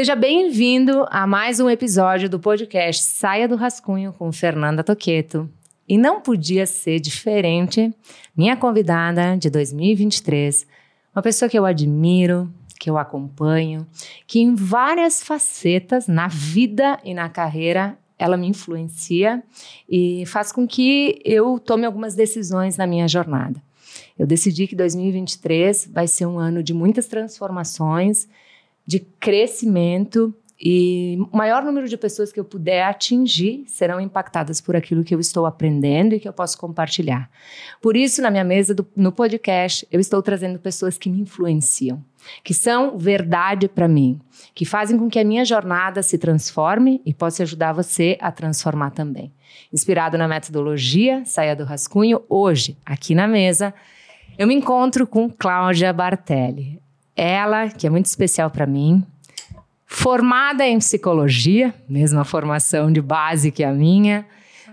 Seja bem-vindo a mais um episódio do podcast Saia do Rascunho com Fernanda Toqueto. E não podia ser diferente, minha convidada de 2023, uma pessoa que eu admiro, que eu acompanho, que em várias facetas na vida e na carreira ela me influencia e faz com que eu tome algumas decisões na minha jornada. Eu decidi que 2023 vai ser um ano de muitas transformações de crescimento e maior número de pessoas que eu puder atingir serão impactadas por aquilo que eu estou aprendendo e que eu posso compartilhar. Por isso, na minha mesa, do, no podcast, eu estou trazendo pessoas que me influenciam, que são verdade para mim, que fazem com que a minha jornada se transforme e possa ajudar você a transformar também. Inspirado na metodologia Saia do Rascunho, hoje, aqui na mesa, eu me encontro com Cláudia Bartelli. Ela, que é muito especial para mim, formada em psicologia, mesma formação de base que a minha,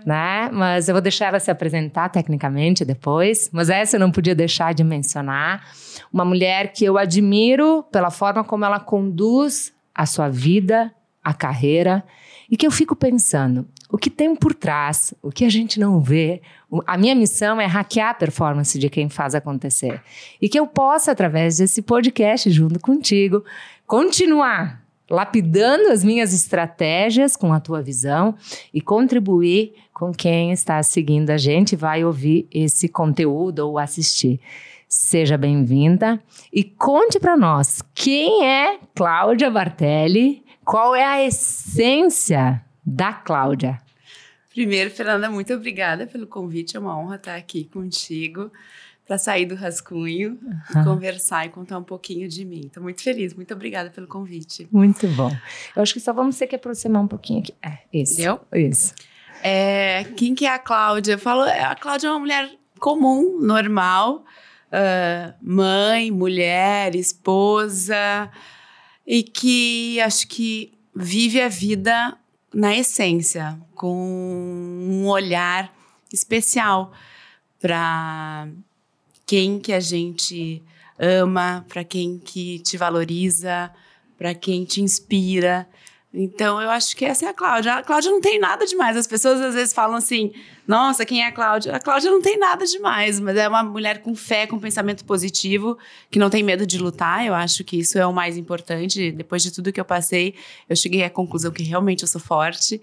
né? Mas eu vou deixar ela se apresentar tecnicamente depois. Mas essa eu não podia deixar de mencionar. Uma mulher que eu admiro pela forma como ela conduz a sua vida, a carreira, e que eu fico pensando, o que tem por trás, o que a gente não vê. A minha missão é hackear a performance de quem faz acontecer. E que eu possa, através desse podcast, junto contigo, continuar lapidando as minhas estratégias com a tua visão e contribuir com quem está seguindo a gente, vai ouvir esse conteúdo ou assistir. Seja bem-vinda e conte para nós quem é Cláudia Bartelli, qual é a essência da Cláudia. Primeiro, Fernanda, muito obrigada pelo convite. É uma honra estar aqui contigo para sair do rascunho uhum. e conversar e contar um pouquinho de mim. Estou muito feliz. Muito obrigada pelo convite. Muito bom. Eu acho que só vamos ter que aproximar um pouquinho aqui. É, isso. Deu? Isso. É, quem que é a Cláudia? Eu falo, a Cláudia é uma mulher comum, normal, uh, mãe, mulher, esposa, e que acho que vive a vida na essência, com um olhar especial para quem que a gente ama, para quem que te valoriza, para quem te inspira. Então, eu acho que essa é a Cláudia. A Cláudia não tem nada demais. As pessoas às vezes falam assim: nossa, quem é a Cláudia? A Cláudia não tem nada demais, mas é uma mulher com fé, com pensamento positivo, que não tem medo de lutar. Eu acho que isso é o mais importante. Depois de tudo que eu passei, eu cheguei à conclusão que realmente eu sou forte.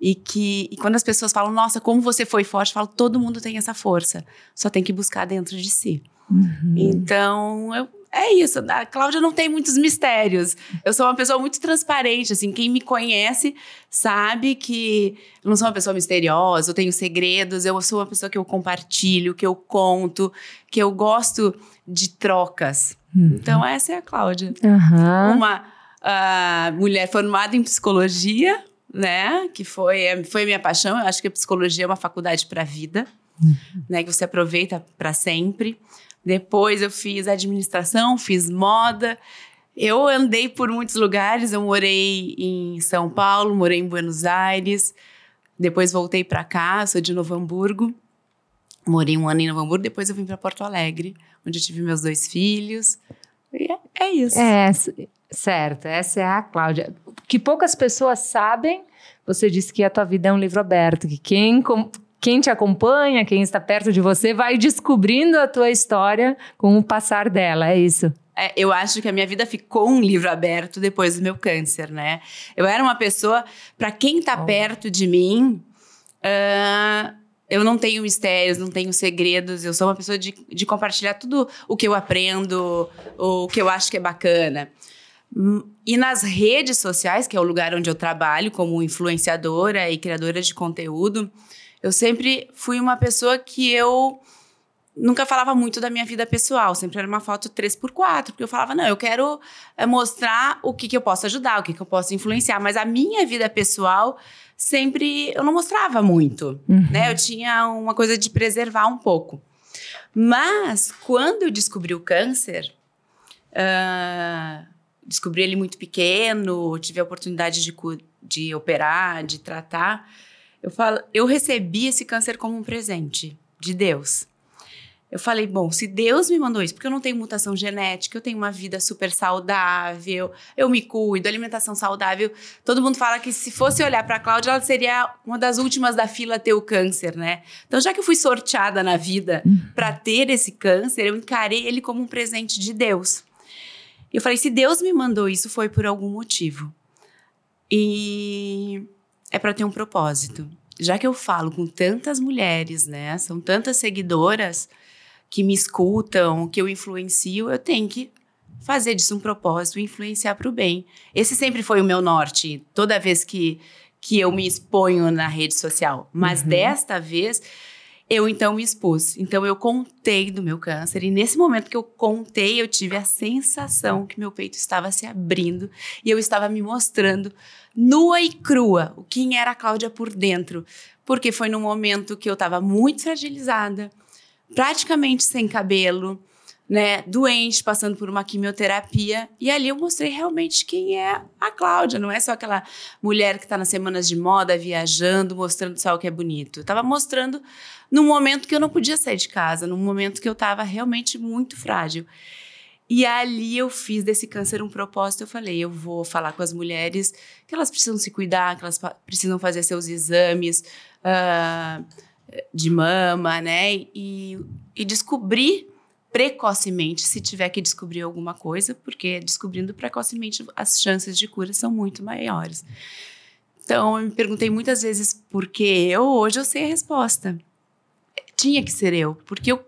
E que e quando as pessoas falam, nossa, como você foi forte, eu falo, todo mundo tem essa força. Só tem que buscar dentro de si. Uhum. Então, eu é isso. A Cláudia não tem muitos mistérios. Eu sou uma pessoa muito transparente, assim. Quem me conhece sabe que eu não sou uma pessoa misteriosa, eu tenho segredos, eu sou uma pessoa que eu compartilho, que eu conto, que eu gosto de trocas. Uhum. Então, essa é a Cláudia. Uhum. Uma uh, mulher formada em psicologia, né? Que foi, foi minha paixão. Eu acho que a psicologia é uma faculdade para a vida, uhum. né? Que você aproveita para sempre. Depois eu fiz administração, fiz moda. Eu andei por muitos lugares. Eu morei em São Paulo, morei em Buenos Aires. Depois voltei para cá, sou de Novo Hamburgo. Morei um ano em Novo Hamburgo, depois eu vim para Porto Alegre, onde eu tive meus dois filhos. E é, é isso. É, certo. Essa é a Cláudia. Que poucas pessoas sabem, você disse que a tua vida é um livro aberto, que quem quem te acompanha, quem está perto de você, vai descobrindo a tua história com o passar dela, é isso? É, eu acho que a minha vida ficou um livro aberto depois do meu câncer, né? Eu era uma pessoa, para quem está oh. perto de mim, uh, eu não tenho mistérios, não tenho segredos, eu sou uma pessoa de, de compartilhar tudo o que eu aprendo, o que eu acho que é bacana. E nas redes sociais, que é o lugar onde eu trabalho como influenciadora e criadora de conteúdo, eu sempre fui uma pessoa que eu nunca falava muito da minha vida pessoal, sempre era uma foto 3x4, porque eu falava, não, eu quero é, mostrar o que, que eu posso ajudar, o que, que eu posso influenciar, mas a minha vida pessoal sempre eu não mostrava muito, uhum. né? Eu tinha uma coisa de preservar um pouco. Mas quando eu descobri o câncer, uh, descobri ele muito pequeno, tive a oportunidade de, de operar, de tratar. Eu falo, eu recebi esse câncer como um presente de Deus. eu falei, bom, se Deus me mandou isso, porque eu não tenho mutação genética, eu tenho uma vida super saudável, eu me cuido, alimentação saudável. Todo mundo fala que se fosse olhar para a Cláudia, ela seria uma das últimas da fila a ter o câncer, né? Então, já que eu fui sorteada na vida para ter esse câncer, eu encarei ele como um presente de Deus. Eu falei, se Deus me mandou isso, foi por algum motivo. E é para ter um propósito. Já que eu falo com tantas mulheres, né? São tantas seguidoras, que me escutam, que eu influencio, eu tenho que fazer disso um propósito, influenciar para o bem. Esse sempre foi o meu norte, toda vez que, que eu me exponho na rede social. Mas uhum. desta vez, eu então me expus. Então eu contei do meu câncer e nesse momento que eu contei, eu tive a sensação que meu peito estava se abrindo e eu estava me mostrando nua e crua, o quem era a Cláudia por dentro, porque foi num momento que eu estava muito fragilizada praticamente sem cabelo, né, doente, passando por uma quimioterapia. E ali eu mostrei realmente quem é a Cláudia. Não é só aquela mulher que está nas semanas de moda, viajando, mostrando só o que é bonito. Eu estava mostrando num momento que eu não podia sair de casa, num momento que eu estava realmente muito frágil. E ali eu fiz desse câncer um propósito. Eu falei, eu vou falar com as mulheres que elas precisam se cuidar, que elas precisam fazer seus exames. Uh, de mama, né? E, e descobrir precocemente, se tiver que descobrir alguma coisa, porque descobrindo precocemente as chances de cura são muito maiores. Então, eu me perguntei muitas vezes por que eu, hoje eu sei a resposta. Tinha que ser eu, porque eu,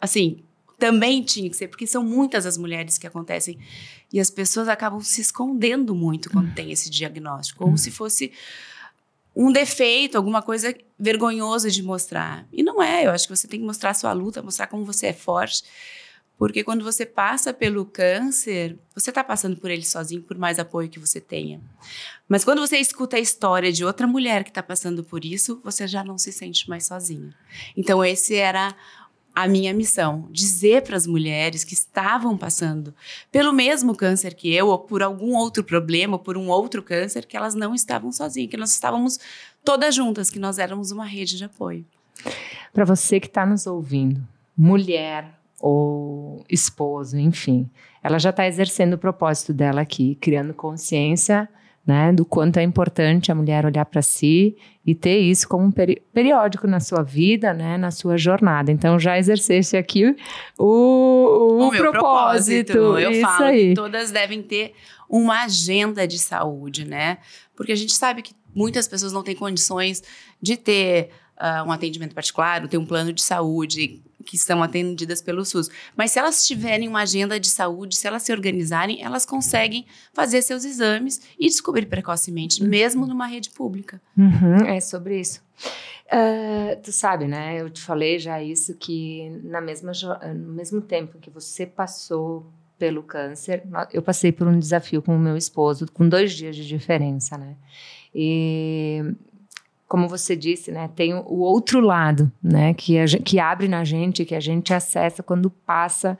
assim, também tinha que ser, porque são muitas as mulheres que acontecem e as pessoas acabam se escondendo muito quando tem esse diagnóstico, como se fosse um defeito, alguma coisa vergonhosa de mostrar. E não é, eu acho que você tem que mostrar a sua luta, mostrar como você é forte. Porque quando você passa pelo câncer, você está passando por ele sozinho, por mais apoio que você tenha. Mas quando você escuta a história de outra mulher que está passando por isso, você já não se sente mais sozinha. Então, esse era a minha missão, dizer para as mulheres que estavam passando pelo mesmo câncer que eu, ou por algum outro problema, ou por um outro câncer, que elas não estavam sozinhas, que nós estávamos todas juntas, que nós éramos uma rede de apoio. Para você que está nos ouvindo, mulher ou esposo, enfim, ela já está exercendo o propósito dela aqui, criando consciência né, do quanto é importante a mulher olhar para si e ter isso como um peri periódico na sua vida, né, na sua jornada. Então já exercesse aqui o, o, o propósito. propósito. Eu isso falo aí. que todas devem ter uma agenda de saúde, né? Porque a gente sabe que muitas pessoas não têm condições de ter uh, um atendimento particular, ter um plano de saúde que são atendidas pelo SUS. Mas se elas tiverem uma agenda de saúde, se elas se organizarem, elas conseguem fazer seus exames e descobrir precocemente, uhum. mesmo numa rede pública. Uhum, é sobre isso. Uh, tu sabe, né? Eu te falei já isso que na mesma no mesmo tempo que você passou pelo câncer, eu passei por um desafio com o meu esposo, com dois dias de diferença, né? E como você disse, né, tem o outro lado, né, que, a, que abre na gente, que a gente acessa quando passa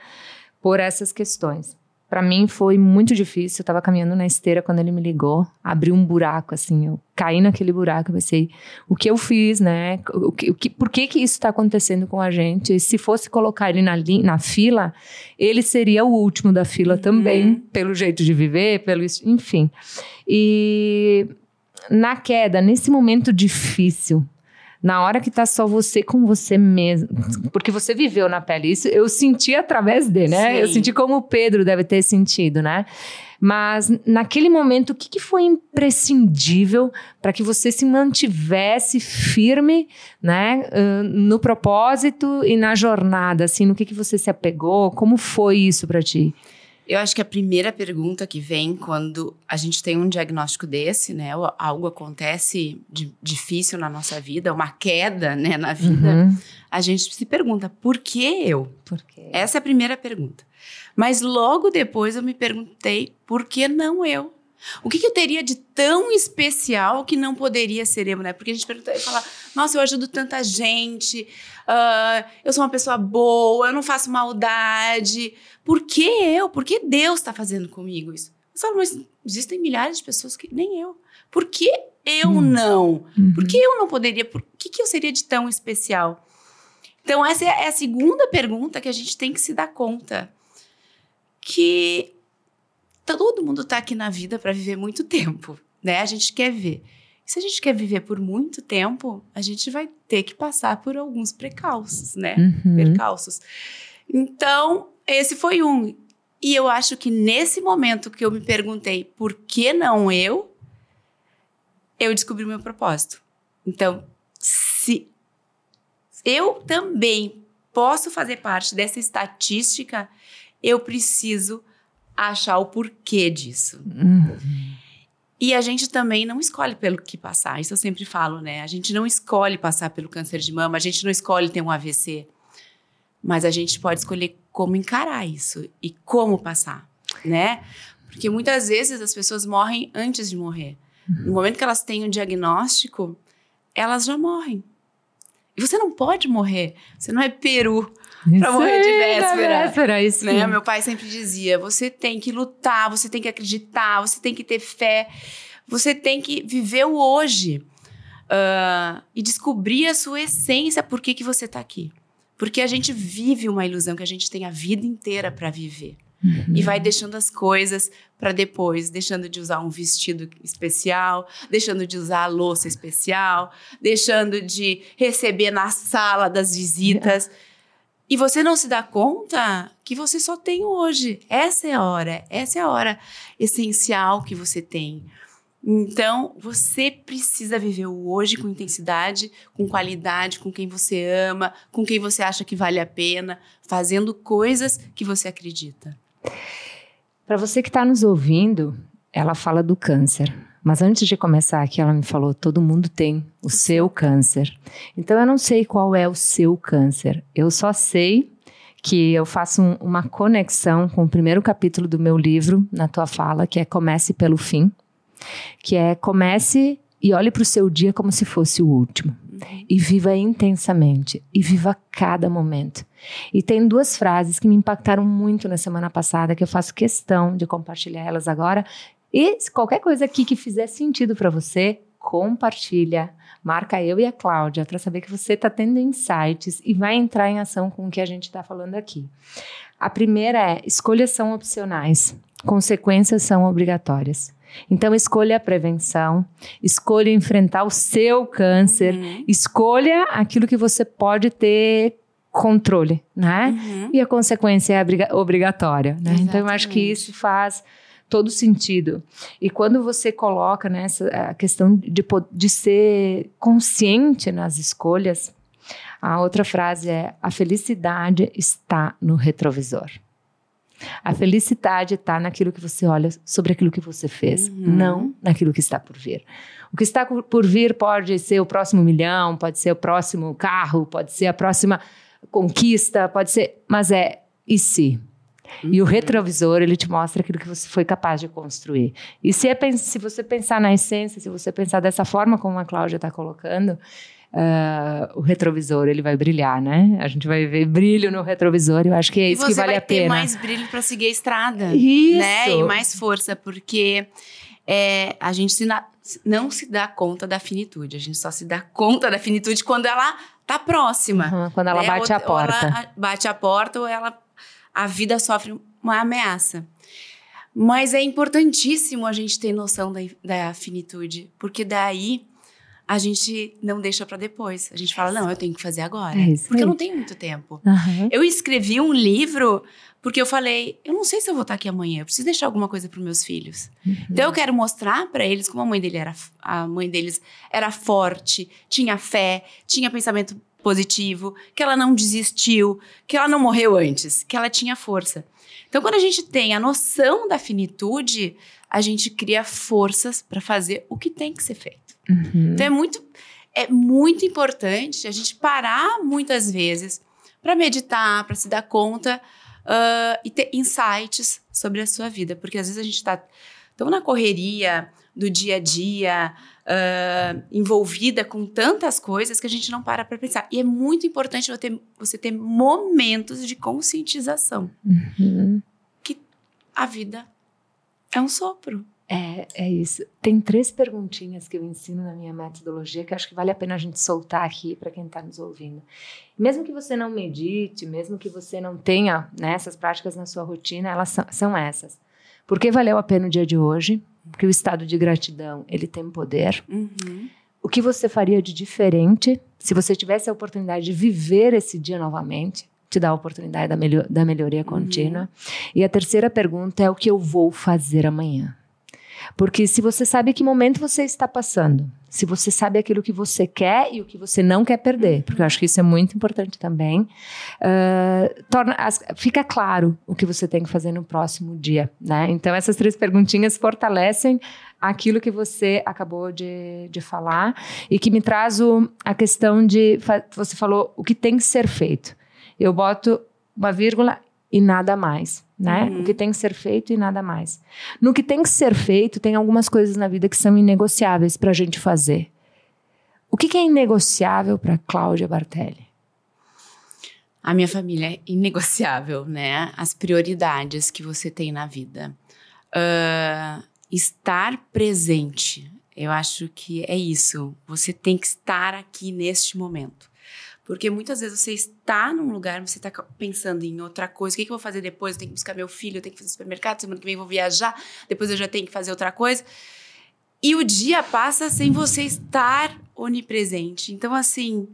por essas questões. Para mim foi muito difícil. Eu estava caminhando na esteira quando ele me ligou, abriu um buraco assim, eu caí naquele buraco, eu pensei, o que eu fiz, né? O que, o que, por que que isso está acontecendo com a gente? Se fosse colocar ele na, na fila, ele seria o último da fila uhum. também, pelo jeito de viver, pelo enfim. E na queda, nesse momento difícil, na hora que tá só você com você mesmo, porque você viveu na pele isso, eu senti através de, né? Sim. Eu senti como o Pedro deve ter sentido, né? Mas naquele momento, o que, que foi imprescindível para que você se mantivesse firme, né, no propósito e na jornada, assim, no que que você se apegou? Como foi isso para ti? Eu acho que a primeira pergunta que vem quando a gente tem um diagnóstico desse, né? Algo acontece de, difícil na nossa vida, uma queda, né, na vida, uhum. a gente se pergunta, por que eu? Por quê? Essa é a primeira pergunta. Mas logo depois eu me perguntei, por que não eu? O que, que, eu teria de tão especial que não poderia ser eu, né? Porque a gente pergunta e fala, nossa, eu ajudo tanta gente, uh, eu sou uma pessoa boa, eu não faço maldade. Por que eu? Por que Deus está fazendo comigo isso? Eu falo, mas existem milhares de pessoas que nem eu. Por que eu hum. não? Uhum. Por que eu não poderia? Por que, que eu seria de tão especial? Então, essa é a segunda pergunta que a gente tem que se dar conta. Que todo mundo está aqui na vida para viver muito tempo, né? A gente quer ver. se a gente quer viver por muito tempo, a gente vai ter que passar por alguns precalços, né? Uhum. Percalços. Então, esse foi um. E eu acho que nesse momento que eu me perguntei por que não eu, eu descobri o meu propósito. Então, se eu também posso fazer parte dessa estatística, eu preciso achar o porquê disso. Uhum. E a gente também não escolhe pelo que passar. Isso eu sempre falo, né? A gente não escolhe passar pelo câncer de mama, a gente não escolhe ter um AVC. Mas a gente pode escolher como encarar isso e como passar, né? Porque muitas vezes as pessoas morrem antes de morrer. No momento que elas têm um diagnóstico, elas já morrem. E você não pode morrer. Você não é peru para morrer de véspera. véspera isso Né? Meu pai sempre dizia: você tem que lutar, você tem que acreditar, você tem que ter fé, você tem que viver o hoje uh, e descobrir a sua essência, por que, que você está aqui. Porque a gente vive uma ilusão que a gente tem a vida inteira para viver. Uhum. E vai deixando as coisas para depois, deixando de usar um vestido especial, deixando de usar a louça especial, deixando de receber na sala das visitas. E você não se dá conta que você só tem hoje. Essa é a hora, essa é a hora essencial que você tem. Então, você precisa viver o hoje com intensidade, com qualidade, com quem você ama, com quem você acha que vale a pena, fazendo coisas que você acredita. Para você que está nos ouvindo, ela fala do câncer. Mas antes de começar aqui, ela me falou: todo mundo tem o seu câncer. Então eu não sei qual é o seu câncer. Eu só sei que eu faço um, uma conexão com o primeiro capítulo do meu livro, na tua fala, que é Comece pelo Fim, que é comece e olhe para o seu dia como se fosse o último. E viva intensamente. E viva cada momento. E tem duas frases que me impactaram muito na semana passada, que eu faço questão de compartilhar elas agora. E se qualquer coisa aqui que fizer sentido para você, compartilha. Marca eu e a Cláudia para saber que você está tendo insights e vai entrar em ação com o que a gente está falando aqui. A primeira é: escolhas são opcionais, consequências são obrigatórias. Então, escolha a prevenção, escolha enfrentar o seu câncer, Uhum. escolha aquilo que você pode ter controle, né? Uhum. E a consequência é obriga- obrigatória, né? Então, eu acho que Exatamente. isso faz todo sentido. E quando você coloca nessa a questão de, de ser consciente nas escolhas, a outra frase é: a felicidade está no retrovisor. A felicidade está naquilo que você olha sobre aquilo que você fez, Uhum. não naquilo que está por vir. O que está por vir pode ser o próximo milhão, pode ser o próximo carro, pode ser a próxima conquista, pode ser, mas é e se? E o retrovisor, ele te mostra aquilo que você foi capaz de construir. E se, é, se você pensar na essência, se você pensar dessa forma como a Cláudia está colocando, ah, o retrovisor, ele vai brilhar, né? A gente vai ver brilho no retrovisor, eu acho que é isso você que vale vai a ter pena. mais brilho para seguir a estrada. Isso! Né? E mais força, porque é, a gente se na- não se dá conta da finitude. A gente só se dá conta da finitude quando ela tá próxima. Uhum, quando ela né? bate Ou- a porta. Ou ela bate a porta ou ela, a vida sofre uma ameaça. Mas é importantíssimo a gente ter noção da, da finitude, porque daí a gente não deixa para depois. A gente fala, não, eu tenho que fazer agora. É porque eu não tenho muito tempo. Aham. Eu escrevi um livro porque eu falei, eu não sei se eu vou estar aqui amanhã, eu preciso deixar alguma coisa para meus filhos. Então eu quero mostrar para eles como a mãe dele era a mãe deles era forte, tinha fé, tinha pensamento positivo, que ela não desistiu, que ela não morreu antes, que ela tinha força. Então quando a gente tem a noção da finitude, a gente cria forças para fazer o que tem que ser feito. Uhum. Então é muito, é muito importante a gente parar muitas vezes para meditar, para se dar conta ah, e ter insights sobre a sua vida. Porque às vezes a gente está tão na correria do dia a dia, ah, envolvida com tantas coisas que a gente não para para pensar. E é muito importante você ter, você ter momentos de conscientização. Uhum. A vida é um sopro. É, é isso. Tem três perguntinhas que eu ensino na minha metodologia que acho que vale a pena a gente soltar aqui para quem está nos ouvindo. Mesmo que você não medite, mesmo que você não tenha né, essas práticas na sua rotina, elas são, são essas. Por que valeu a pena o dia de hoje? Porque o estado de gratidão ele tem poder. Uhum. O que você faria de diferente se você tivesse a oportunidade de viver esse dia novamente? Te dá a oportunidade da, melhor, da melhoria contínua. E a terceira pergunta é o que eu vou fazer amanhã. Porque se você sabe que momento você está passando, se você sabe aquilo que você quer e o que você não quer perder, porque eu acho que isso é muito importante também, uh, torna, as, fica claro o que você tem que fazer no próximo dia, né? Então essas três perguntinhas fortalecem aquilo que você acabou de, de falar e que me traz o, a questão de você falou o que tem que ser feito. Eu boto uma vírgula e nada mais, né? Uhum. O que tem que ser feito e nada mais. No que tem que ser feito, tem algumas coisas na vida que são inegociáveis para a gente fazer. O que, que é inegociável para Cláudia Bartelli? A minha família é inegociável, né? As prioridades que você tem na vida. Uh, estar presente. Eu acho que é isso. Você tem que estar aqui neste momento. Porque muitas vezes você está num lugar, você está pensando em outra coisa. O que, que eu vou fazer depois? Eu tenho que buscar meu filho, eu tenho que fazer supermercado, semana que vem eu vou viajar, depois eu já tenho que fazer outra coisa. E o dia passa sem você estar onipresente. Então, assim,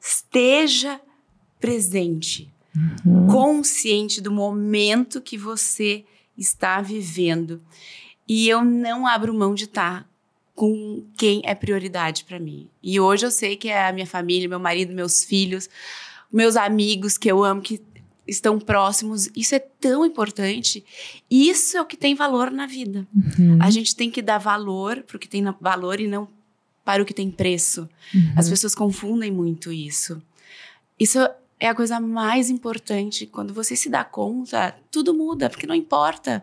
esteja presente, Uhum. consciente do momento que você está vivendo. E eu não abro mão de estar com quem é prioridade para mim. E hoje eu sei que é a minha família, meu marido, meus filhos, meus amigos que eu amo, que estão próximos. Isso é tão importante. Isso é o que tem valor na vida. Uhum. A gente tem que dar valor para o que tem valor e não para o que tem preço. Uhum. As pessoas confundem muito isso. Isso é a coisa mais importante. Quando você se dá conta, tudo muda, porque não importa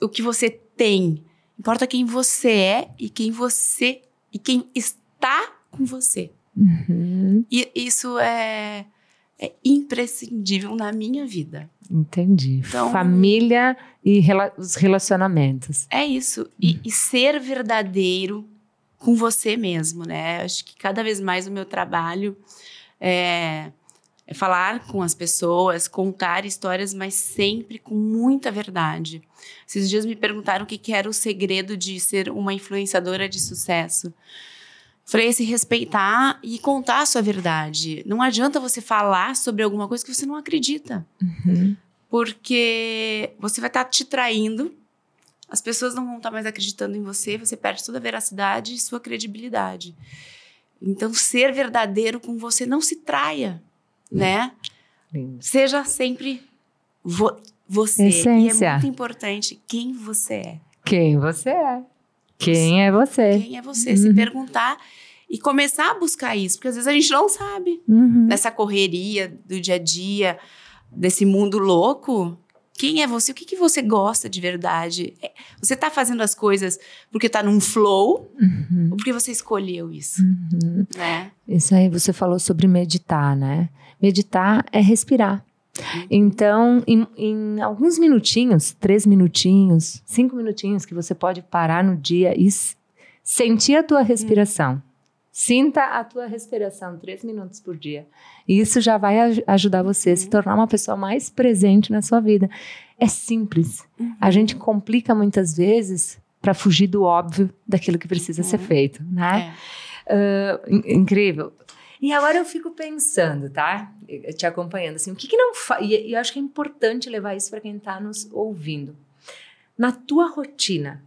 o que você tem, importa quem você é e quem você e quem está com você. Uhum. E isso é, é imprescindível na minha vida. Entendi. Então- Família e rela- os relacionamentos. É isso. E, e ser verdadeiro com você mesmo, né? Acho que cada vez mais o meu trabalho é, é falar com as pessoas, contar histórias, mas sempre com muita verdade. Esses dias me perguntaram o que, que era o segredo de ser uma influenciadora de sucesso. Falei, é se respeitar e contar a sua verdade. Não adianta você falar sobre alguma coisa que você não acredita Uhum. porque você vai estar te traindo, as pessoas não vão estar mais acreditando em você, você perde toda a veracidade e sua credibilidade. Então, ser verdadeiro com você, não se traia, né? Lindo. Seja sempre vo- você. E Essência. é muito importante quem você é. Quem você é? Quem é você? Quem é você? Se Uhum. perguntar e começar a buscar isso, porque às vezes a gente não sabe. Uhum. nessa correria do dia a dia, desse mundo louco, quem é você? O que, que você gosta de verdade? É, Você tá fazendo as coisas porque tá num flow Uhum. ou porque você escolheu isso, Uhum. né? Isso aí você falou sobre meditar, né? Meditar é respirar. Então, em, em alguns minutinhos, três minutinhos, cinco minutinhos, que você pode parar no dia e sentir a tua respiração. Sinta a tua respiração três minutos por dia. E isso já vai aj- ajudar você a se tornar uma pessoa mais presente na sua vida. É simples. A gente complica muitas vezes para fugir do óbvio daquilo que precisa ser Uhum. feito, né? É. In- incrível. E agora eu fico pensando, tá? Te acompanhando, assim, o que que não fa... E e eu acho que é importante levar isso para quem está nos ouvindo. Na tua rotina,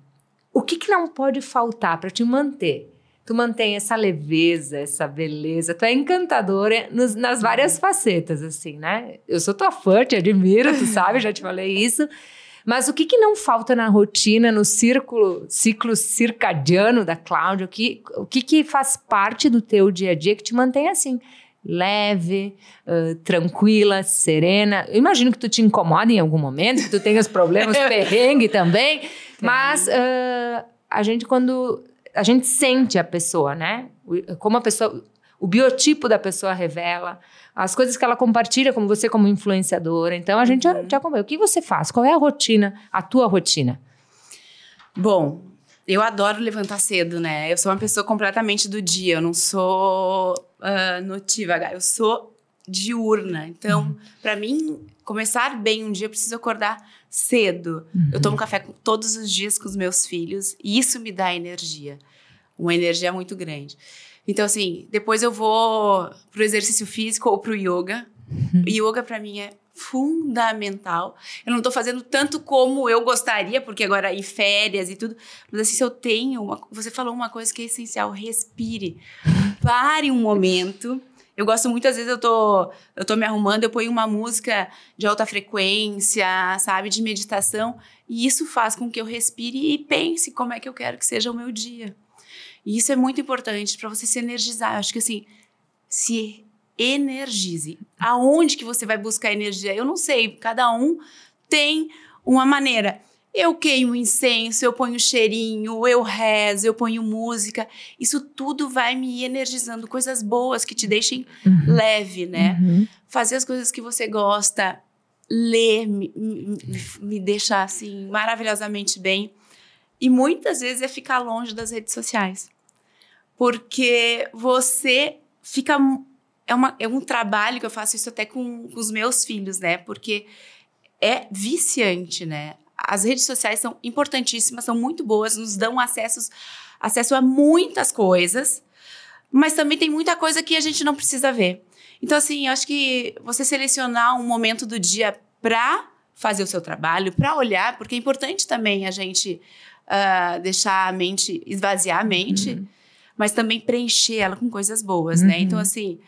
o que que não pode faltar para te manter? Tu mantém essa leveza, essa beleza, tu é encantadora nos- nas várias facetas, assim, né? Eu sou tua fã, te admiro, tu sabe, já te falei isso. Mas o que, que não falta na rotina, no círculo, ciclo circadiano da Cláudia? O que, o que, que faz parte do teu dia a dia que te mantém assim? Leve, ãh, tranquila, serena. Eu imagino que tu te incomoda em algum momento, que tu tenhas problemas, perrengue também. Mas ãh, a gente, quando. A gente sente a pessoa, né? Como a pessoa. O biotipo da pessoa revela, as coisas que ela compartilha, como você, como influenciadora. Então, a gente Uhum. te acompanha. O que você faz? Qual é a rotina, a tua rotina? Bom, eu adoro levantar cedo, né? Eu sou uma pessoa completamente do dia, eu não sou uh, notiva, eu sou diurna. Então, uhum. para mim, começar bem um dia, eu preciso acordar cedo. Uhum. Eu tomo café todos os dias com os meus filhos e isso me dá energia. Uma energia muito grande. Então, assim, depois eu vou pro exercício físico ou pro yoga. Uhum. Yoga, para mim, é fundamental. Eu não tô fazendo tanto como eu gostaria, porque agora em férias e tudo, mas assim, se eu tenho, uma, você falou uma coisa que é essencial, respire. Pare um momento. Eu gosto muito, às vezes eu tô, eu tô me arrumando, eu ponho uma música de alta frequência, sabe, de meditação, e isso faz com que eu respire e pense como é que eu quero que seja o meu dia. E isso é muito importante para você se energizar. Eu acho que assim, se energize. Aonde que você vai buscar energia? Eu não sei, cada um tem uma maneira. Eu queimo incenso, eu ponho cheirinho, eu rezo, eu ponho música. Isso tudo vai me energizando, coisas boas que te deixem uhum. leve, né? Uhum. Fazer as coisas que você gosta, ler, me, me, me deixa assim maravilhosamente bem. E muitas vezes é ficar longe das redes sociais. Porque você fica é, uma, é um trabalho que eu faço isso até com, com os meus filhos, né? Porque é viciante, né? As redes sociais são importantíssimas, são muito boas, nos dão acessos, acesso a muitas coisas, mas também tem muita coisa que a gente não precisa ver. Então, assim, eu acho que você selecionar um momento do dia para fazer o seu trabalho, para olhar, porque é importante também a gente uh, deixar a mente, esvaziar a mente, uhum. Mas também preencher ela com coisas boas, uhum. né? Então, uhum. assim,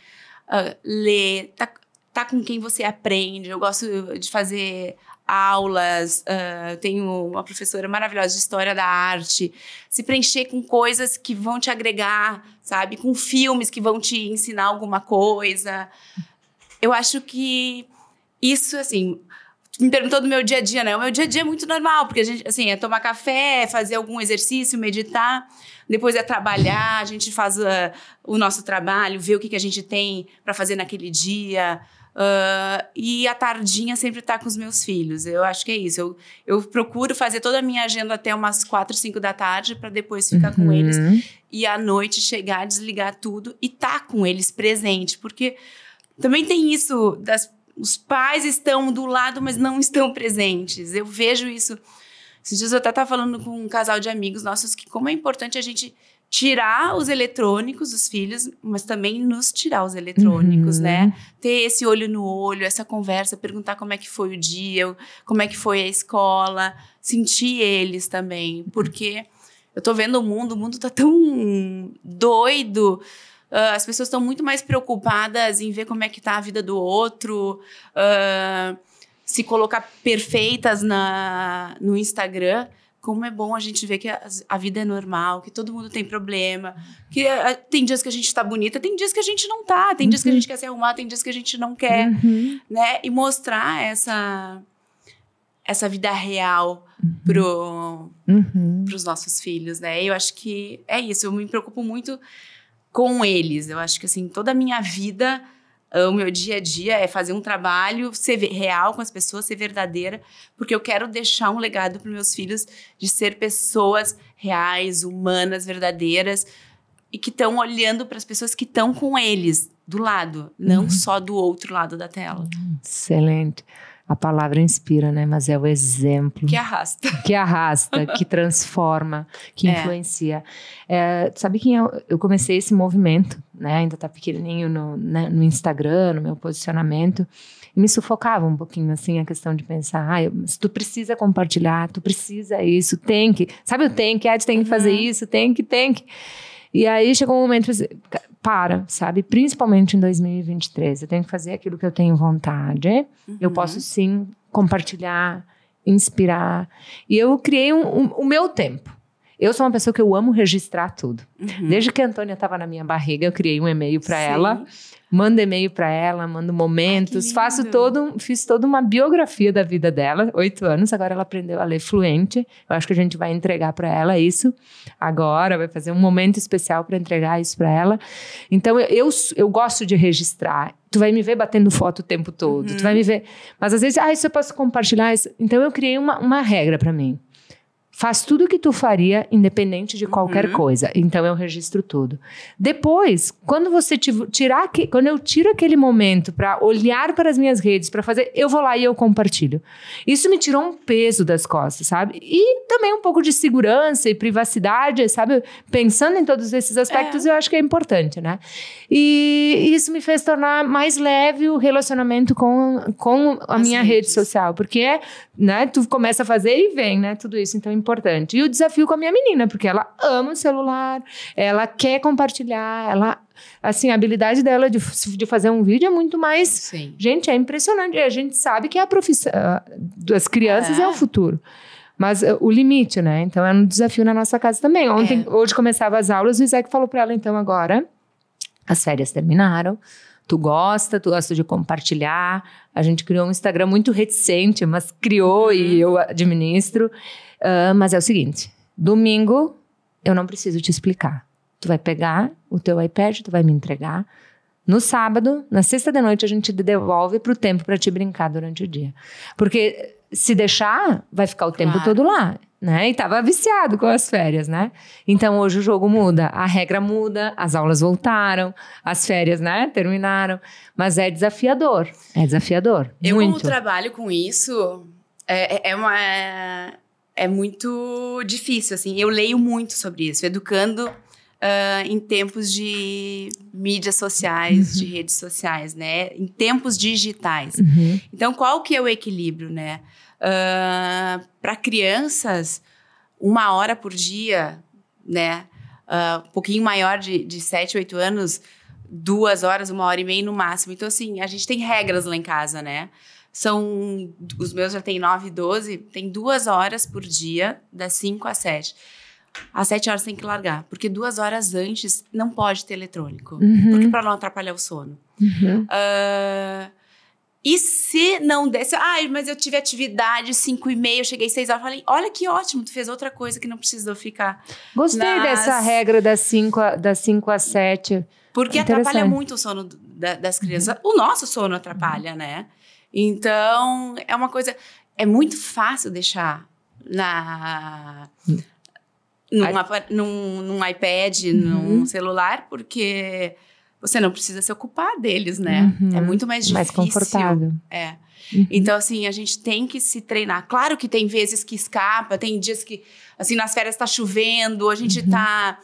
uh, ler, tá, tá com quem você aprende. Eu gosto de fazer aulas, uh, tenho uma professora maravilhosa de história da arte, se preencher com coisas que vão te agregar, sabe? Com filmes que vão te ensinar alguma coisa. Eu acho que isso, assim, me perguntou do meu dia a dia, né? O meu dia a dia é muito normal, porque a gente, assim, é tomar café, fazer algum exercício, meditar depois é trabalhar, a gente faz uh, o nosso trabalho, ver o que, que a gente tem para fazer naquele dia. Uh, e a tardinha sempre tá com os meus filhos. Eu acho que é isso. Eu, eu procuro fazer toda a minha agenda até umas quatro, cinco da tarde para depois ficar uhum. com eles. E à noite chegar, desligar tudo e tá com eles presente. Porque também tem isso das os pais estão do lado, mas não estão presentes. Eu vejo isso esses dias eu até estava falando com um casal de amigos nossos que como é importante a gente tirar os eletrônicos dos filhos, mas também nos tirar os eletrônicos, uhum. né? Ter esse olho no olho, essa conversa, perguntar como é que foi o dia, como é que foi a escola, sentir eles também, porque eu tô vendo o mundo, o mundo tá tão doido. Uh, as pessoas estão muito mais preocupadas em ver como é que tá a vida do outro. Uh, se colocar perfeitas na, no Instagram, como é bom a gente ver que a, a, vida é normal, que todo mundo tem problema, que a, tem dias que a gente tá bonita, tem dias que a gente não tá, tem uhum. dias que a gente quer se arrumar, tem dias que a gente não quer, uhum. né? E mostrar essa essa vida real uhum. pro, uhum. pros nossos filhos, né? Eu acho que é isso, eu me preocupo muito com eles. Eu acho que assim, toda a minha vida o meu dia a dia é fazer um trabalho, ser real com as pessoas, ser verdadeira, porque eu quero deixar um legado para meus filhos de ser pessoas reais, humanas, verdadeiras e que estão olhando para as pessoas que estão com eles do lado, não uhum. só do outro lado da tela. Excelente. A palavra inspira, né? Mas é o exemplo. Que arrasta. Que arrasta, que transforma, que é. influencia. É, sabe quem eu, eu comecei esse movimento, né? Ainda tá pequenininho no, né, no Instagram, no meu posicionamento. E me sufocava um pouquinho, assim, a questão de pensar, ah, mas tu precisa compartilhar, tu precisa isso, tem que. Sabe o tem que? Ah, tu tem que fazer uhum. isso, tem que, tem que. E aí chegou um momento, para, sabe? Principalmente em 2023. Eu tenho que fazer aquilo que eu tenho vontade. Uhum. Eu posso sim compartilhar, inspirar. E eu criei um, um, o meu tempo. Eu sou uma pessoa que eu amo registrar tudo. Uhum. Desde que a Antônia estava na minha barriga, eu criei um e-mail para ela mando e-mail para ela, mando momentos, faço todo, fiz toda uma biografia da vida dela, oito anos, agora ela aprendeu a ler fluente. Eu acho que a gente vai entregar para ela isso agora, vai fazer um momento especial para entregar isso para ela. Então eu, eu, eu, gosto de registrar. Tu vai me ver batendo foto o tempo todo, uhum. tu vai me ver. Mas às vezes, ah, isso eu posso compartilhar. Isso. Então eu criei uma, uma regra para mim Faz tudo o que tu faria, independente de qualquer Uhum. coisa. Então eu registro tudo. Depois, quando você tirar, aque- quando eu tiro aquele momento para olhar para as minhas redes, para fazer, eu vou lá e eu compartilho. Isso me tirou um peso das costas, sabe? E também um pouco de segurança e privacidade, sabe? Pensando em todos esses aspectos, eu acho que é importante, né? E isso me fez tornar mais leve o relacionamento com, com a As minha rede redes. social, porque, né, tu começa a fazer e vem, né? Tudo isso, então é importante. E o desafio com a minha menina, porque ela ama o celular, ela quer compartilhar, ela, assim, a habilidade dela de, de fazer um vídeo é muito mais Sim. Gente, é impressionante. A gente sabe que a profissão das crianças é, É. o futuro. Mas ah, o limite, né? Então é um desafio na nossa casa também. Ontem, É. hoje começava as aulas, o Isaac falou para ela, então agora as férias terminaram. Tu gosta, tu gosta de compartilhar. A gente criou um Instagram muito reticente, mas criou e eu administro. Ah, mas é o seguinte: domingo eu não preciso te explicar. Tu vai pegar o teu iPad, tu vai me entregar. No sábado, na sexta da noite, a gente te devolve pro tempo para te brincar durante o dia. Porque se deixar, vai ficar o tempo Claro. todo lá, né? E tava viciado com as férias, né? Então hoje o jogo muda, a regra muda, as aulas voltaram, as férias, né, terminaram, mas é desafiador, é desafiador, Eu, muito. como trabalho com isso, é, é, uma, é muito difícil, assim. Eu leio muito sobre isso, educando ah, em tempos de mídias sociais, de redes sociais, né? Em tempos digitais. Uhum. Então, qual que é o equilíbrio, né? Para crianças, uma hora por dia, né? Ah, um pouquinho maior de, de 7, 8 anos, duas horas, uma hora e meia no máximo. Então, assim, a gente tem regras lá em casa, né? São. Os meus já têm 9 e 12, tem duas horas por dia, das 5 às 7. Às 7 horas tem que largar, porque duas horas antes não pode ter eletrônico. Uhum. Porque para não atrapalhar o sono. Uhum. Ah, e se não desse, ai, mas eu tive atividade 5 e meia, eu cheguei 6 horas, falei, olha que ótimo, tu fez outra coisa que não precisou ficar. Gostei Nas- dessa regra das 5 das cinco às 7. Porque atrapalha muito o sono da- das crianças. O nosso sono atrapalha, né? Então, é uma coisa. É muito fácil deixar na. Num, num, num iPad, num celular, porque você não precisa se ocupar deles, né? Uhum. É muito mais difícil. Mais confortável. É. Uhum. Então, assim, a gente tem que se treinar. Claro que tem vezes que escapa, tem dias que, assim, nas férias tá chovendo, a gente Uhum. tá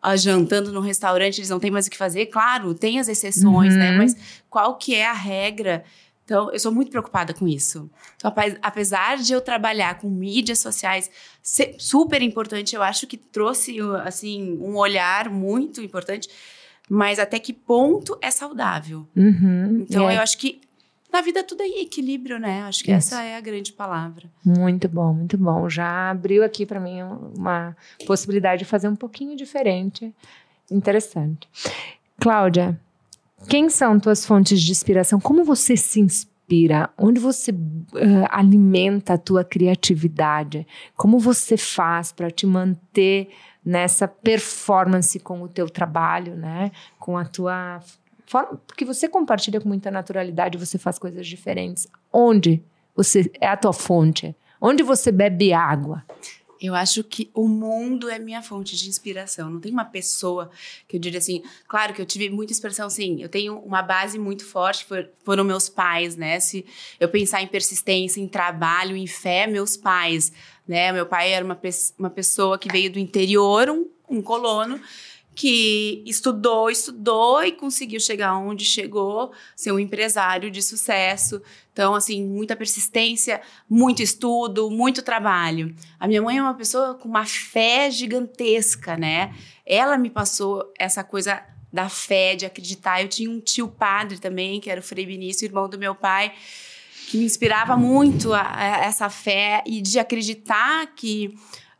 ah, jantando no restaurante, eles não têm mais o que fazer. Claro, tem as exceções, né? Uhum. Mas qual que é a regra? Então, eu sou muito preocupada com isso. Então, ape- apesar de eu trabalhar com mídias sociais, super importante, eu acho que trouxe, assim, um olhar muito importante, mas até que ponto é saudável? Uhum. Então, É. eu acho que na vida tudo é equilíbrio, né? Acho que Isso. essa é a grande palavra. Muito bom, muito bom. Já abriu aqui para mim uma possibilidade de fazer um pouquinho diferente. Interessante. Cláudia, quem são tuas fontes de inspiração? Como você se inspira? Onde você eh, alimenta a tua criatividade? Como você faz para te manter nessa performance com o teu trabalho, né? Com a tua forma, porque você compartilha com muita naturalidade, você faz coisas diferentes. Onde você é a tua fonte? Onde você bebe água? Eu acho que o mundo é minha fonte de inspiração. Não tem uma pessoa que eu diria assim. Claro que eu tive muita inspiração, sim. Eu tenho uma base muito forte, foram meus pais, né? Se eu pensar em persistência, em trabalho, em fé, meus pais, né? Meu pai era uma, uma pessoa que veio do interior, um, um colono, que estudou, estudou e conseguiu chegar onde chegou, ser um empresário de sucesso. Então, assim, muita persistência, muito estudo, muito trabalho. A minha mãe é uma pessoa com uma fé gigantesca, né? Ela me passou essa coisa da fé, de acreditar. Eu tinha um tio padre também, que era o Frei Benício, irmão do meu pai, que me inspirava muito a, a essa fé e de acreditar que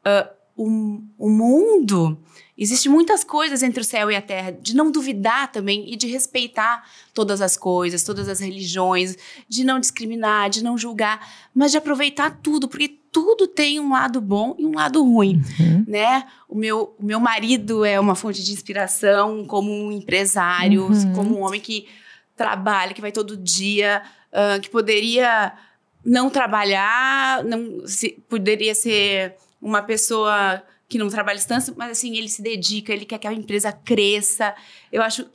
ah, o, o mundo Existem muitas coisas entre o céu e a terra, de não duvidar também e de respeitar todas as coisas, todas as religiões, de não discriminar, de não julgar, mas de aproveitar tudo, porque tudo tem um lado bom e um lado ruim, Uhum. né? O meu, o meu marido é uma fonte de inspiração como um empresário, Uhum. como um homem que trabalha, que vai todo dia, ah, que poderia não trabalhar, não se, poderia ser uma pessoa que não trabalha distância, mas assim, ele se dedica, ele quer que a empresa cresça. Eu acho.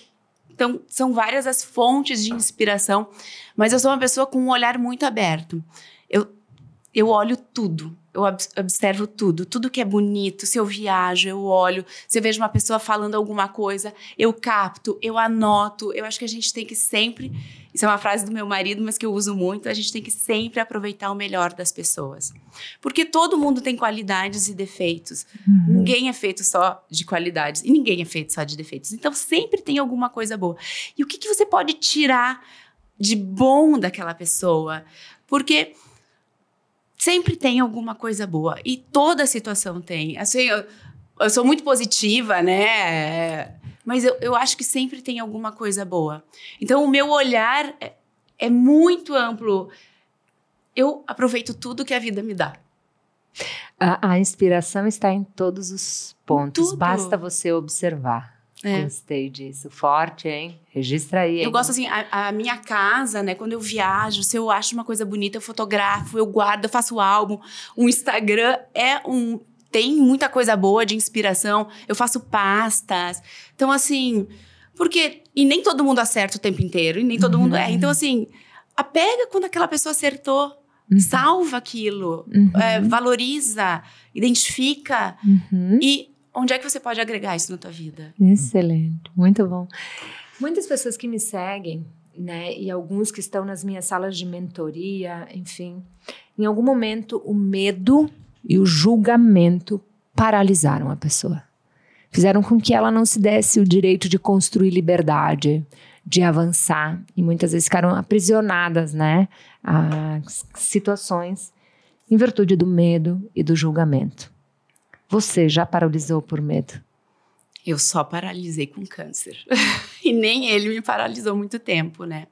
Então, são várias as fontes de inspiração, mas eu sou uma pessoa com um olhar muito aberto. Eu, eu olho tudo eu observo tudo, tudo que é bonito. Se eu viajo, eu olho. Se eu vejo uma pessoa falando alguma coisa, eu capto, eu anoto. Eu acho que a gente tem que sempre. Isso é uma frase do meu marido, mas que eu uso muito. A gente tem que sempre aproveitar o melhor das pessoas. Porque todo mundo tem qualidades e defeitos. Uhum. Ninguém é feito só de qualidades e ninguém é feito só de defeitos. Então sempre tem alguma coisa boa. E o que, que você pode tirar de bom daquela pessoa? Porque sempre tem alguma coisa boa. E toda situação tem. Assim, eu, eu sou muito positiva, né? Mas eu, eu acho que sempre tem alguma coisa boa. Então, o meu olhar é, é muito amplo. Eu aproveito tudo que a vida me dá. A, a inspiração está em todos os pontos. Tudo. Basta você observar. É. Gostei disso. Forte, hein? Registra aí. Hein? Eu gosto assim, a, a, minha casa, né? Quando eu viajo, se eu acho uma coisa bonita, eu fotografo, eu guardo, eu faço álbum. O Instagram é um. Tem muita coisa boa de inspiração. Eu faço pastas. Então, assim. Porque. E nem todo mundo acerta o tempo inteiro, e nem todo uhum. mundo erra. Então, assim. Apega quando aquela pessoa acertou. Uhum. Salva aquilo. Uhum. É, valoriza. Identifica. Uhum. E onde é que você pode agregar isso na tua vida? Excelente, muito bom. Muitas pessoas que me seguem, né, e alguns que estão nas minhas salas de mentoria, enfim, em algum momento o medo e o julgamento paralisaram a pessoa. Fizeram com que ela não se desse o direito de construir liberdade, de avançar, e muitas vezes ficaram aprisionadas, né, a situações em virtude do medo e do julgamento. Você já paralisou por medo? Eu só paralisei com câncer. e nem ele me paralisou muito tempo, né?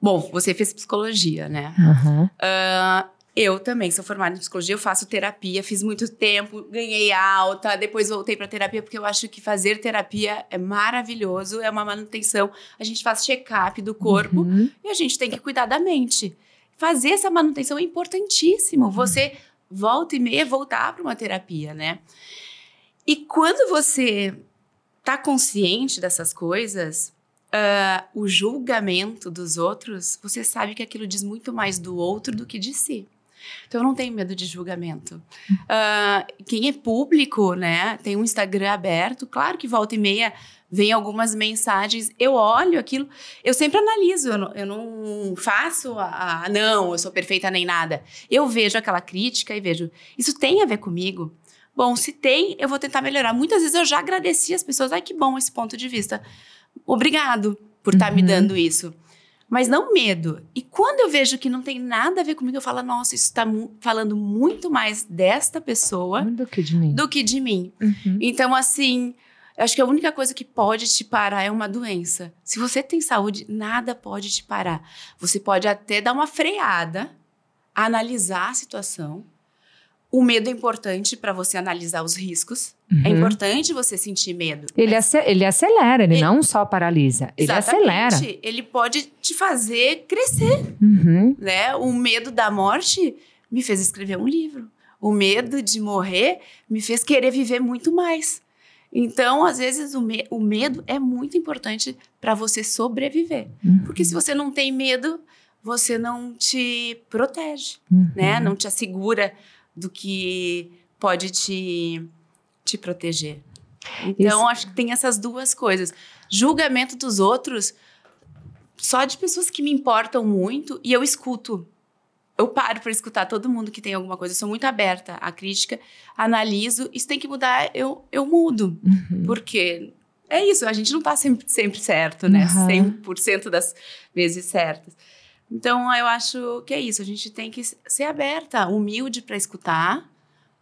Bom, você fez psicologia, né? Uhum. Uh, eu também sou formada em psicologia, eu faço terapia, fiz muito tempo, ganhei alta, depois voltei para terapia porque eu acho que fazer terapia é maravilhoso, é uma manutenção. A gente faz check-up do corpo uhum. e a gente tem que cuidar da mente. Fazer essa manutenção é importantíssimo. Você volta e meia voltar para uma terapia, né? E quando você tá consciente dessas coisas, uh, o julgamento dos outros, você sabe que aquilo diz muito mais do outro do que de si. Então eu não tenho medo de julgamento. Uh, quem é público, né, tem um Instagram aberto, claro que volta e meia vem algumas mensagens, eu olho aquilo, eu sempre analiso, eu não, eu não faço a, a, não, eu sou perfeita nem nada. Eu vejo aquela crítica e vejo, isso tem a ver comigo? Bom, se tem, eu vou tentar melhorar. Muitas vezes eu já agradeci as pessoas, ai que bom esse ponto de vista. Obrigado por estar tá uhum. me dando isso. Mas não medo. E quando eu vejo que não tem nada a ver comigo, eu falo, nossa, isso está mu falando muito mais desta pessoa do que de mim. Do que de mim. Uhum. Então, assim, eu acho que a única coisa que pode te parar é uma doença. Se você tem saúde, nada pode te parar. Você pode até dar uma freada, analisar a situação. O medo é importante para você analisar os riscos. É uhum. É importante você sentir medo. Ele, ele acelera, ele, ele, não só paralisa, ele acelera. Ele pode te fazer crescer. Uhum. Né? O medo da morte me fez escrever um livro. O medo de morrer me fez querer viver muito mais. Então, às vezes, o, me o medo é muito importante para você sobreviver. Uhum. Porque se você não tem medo, você não te protege, uhum. né? Não te assegura do que pode te, te proteger. Então, Isso. acho que tem essas duas coisas. Julgamento dos outros, só de pessoas que me importam muito, e eu escuto eu paro para escutar todo mundo que tem alguma coisa. Eu sou muito aberta à crítica, analiso. Isso tem que mudar, eu, eu mudo. Uhum. Porque é isso, a gente não está sempre, sempre certo, né? Uhum. 100% das vezes certas. Então, eu acho que é isso. A gente tem que ser aberta, humilde para escutar.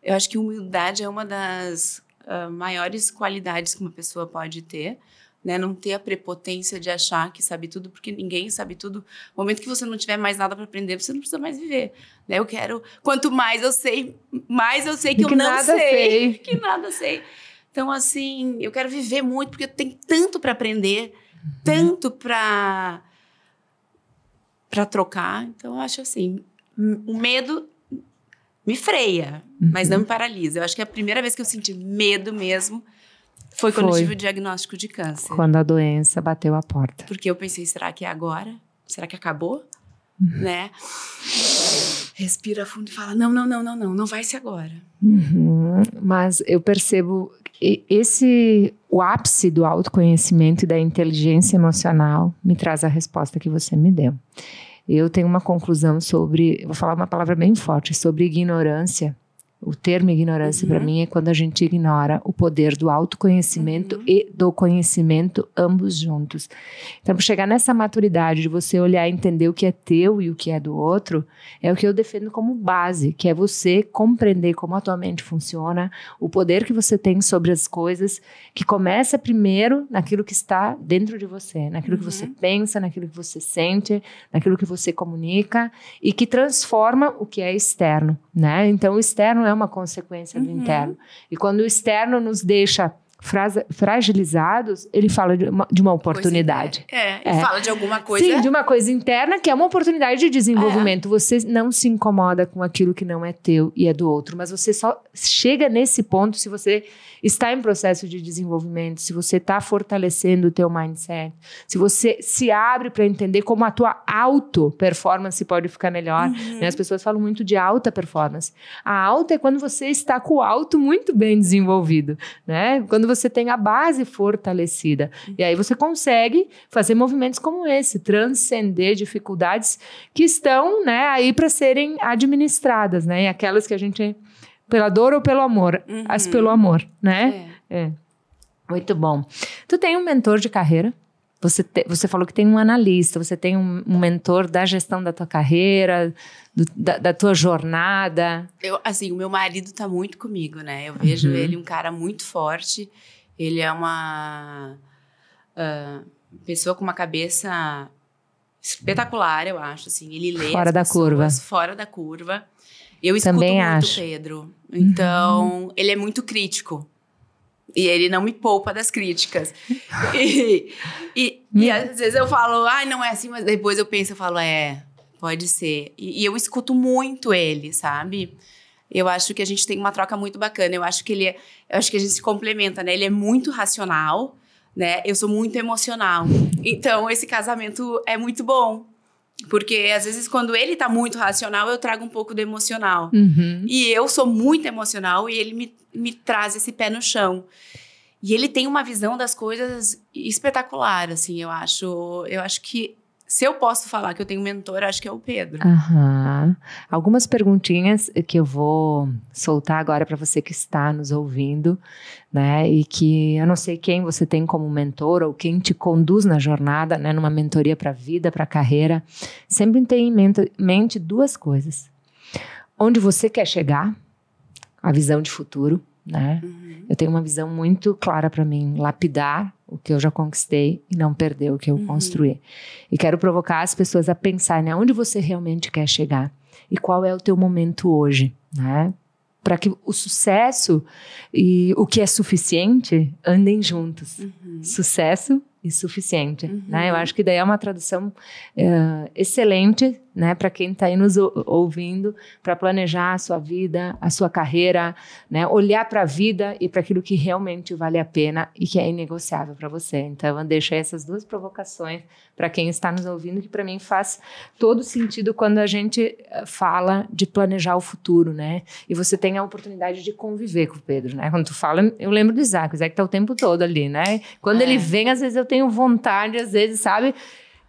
Eu acho que humildade é uma das uh, maiores qualidades que uma pessoa pode ter né? Não ter a prepotência de achar que sabe tudo, porque ninguém sabe tudo. No momento que você não tiver mais nada para aprender, você não precisa mais viver, né? Eu quero, quanto mais eu sei, mais eu sei que, que eu não sei, sei, que nada sei. Então assim, eu quero viver muito porque eu tenho tanto para aprender, uhum. tanto para para trocar. Então eu acho assim, o medo me freia, uhum. mas não me paralisa. Eu acho que a primeira vez que eu senti medo mesmo foi quando foi. eu tive o diagnóstico de câncer. Quando a doença bateu a porta. Porque eu pensei, será que é agora? Será que acabou? Uhum. Né? Respira fundo e fala: não, não, não, não, não, não vai ser agora. Uhum. Mas eu percebo esse o ápice do autoconhecimento e da inteligência emocional me traz a resposta que você me deu. Eu tenho uma conclusão sobre, vou falar uma palavra bem forte, sobre ignorância o termo ignorância uhum. para mim é quando a gente ignora o poder do autoconhecimento uhum. e do conhecimento, ambos juntos. Então, para chegar nessa maturidade de você olhar e entender o que é teu e o que é do outro, é o que eu defendo como base, que é você compreender como a tua mente funciona, o poder que você tem sobre as coisas, que começa primeiro naquilo que está dentro de você, naquilo uhum. que você uhum. pensa, naquilo que você sente, naquilo que você comunica e que transforma o que é externo, né? Então, o externo é é uma consequência do uhum. interno. E quando o externo nos deixa fragilizados, ele fala de uma, de uma oportunidade. É, é, fala de alguma coisa. Sim, de uma coisa interna que é uma oportunidade de desenvolvimento. É. Você não se incomoda com aquilo que não é teu e é do outro, mas você só chega nesse ponto se você está em processo de desenvolvimento, se você está fortalecendo o teu mindset, se você se abre para entender como a tua auto performance pode ficar melhor. Uhum. Né? As pessoas falam muito de alta performance. A alta é quando você está com o alto muito bem desenvolvido, né? Quando você tem a base fortalecida. E aí você consegue fazer movimentos como esse, transcender dificuldades que estão, né, aí para serem administradas, né? E aquelas que a gente pela dor ou pelo amor? Uhum. As pelo amor, né? É. é. Muito bom. Tu tem um mentor de carreira? Você, te, você falou que tem um analista, você tem um, um mentor da gestão da tua carreira, do, da, da, tua jornada. Eu, assim, o meu marido está muito comigo, né? Eu vejo uhum. ele um cara muito forte. Ele é uma uh, pessoa com uma cabeça espetacular, eu acho. Assim, ele lê fora da curva. Fora da curva. Eu escuto Também muito acho. Pedro. Então, uhum. ele é muito crítico. E ele não me poupa das críticas. e, e, e, às vezes eu falo, ai, ah, não é assim, mas depois eu penso, eu falo, é, pode ser. E, e, eu escuto muito ele, sabe? Eu acho que a gente tem uma troca muito bacana. Eu acho que ele é, eu acho que a gente se complementa, né? Ele é muito racional, né? Eu sou muito emocional. Então, esse casamento é muito bom. Porque às vezes, quando ele tá muito racional, eu trago um pouco do emocional. Uhum. E eu sou muito emocional e ele me, me traz esse pé no chão. E ele tem uma visão das coisas espetacular, assim, eu acho. Eu acho que se eu posso falar que eu tenho um mentor, acho que é o Pedro. Uhum. Algumas perguntinhas que eu vou soltar agora para você que está nos ouvindo, né? E que eu não sei quem você tem como mentor ou quem te conduz na jornada, né? Numa mentoria para a vida, para a carreira. Sempre tem em mente duas coisas: onde você quer chegar, a visão de futuro, né? Uhum. Eu tenho uma visão muito clara para mim, lapidar o que eu já conquistei e não perder o que eu uhum. construí. E quero provocar as pessoas a pensar, né, onde você realmente quer chegar e qual é o teu momento hoje, né? Para que o sucesso e o que é suficiente andem juntos. Uhum. Sucesso e suficiente, uhum. né? Eu acho que daí é uma tradução uh, excelente, né, para quem está aí nos ouvindo, para planejar a sua vida, a sua carreira, né, olhar para a vida e para aquilo que realmente vale a pena e que é inegociável para você. Então, eu deixo essas duas provocações para quem está nos ouvindo, que para mim faz todo sentido quando a gente eh, fala de planejar o futuro, né? E você tem a oportunidade de conviver com o Pedro, né? Quando tu fala, eu lembro do Isaac, o Isaac tá o tempo todo ali, né? Quando é. ele vem, às vezes eu tenho vontade, às vezes, sabe?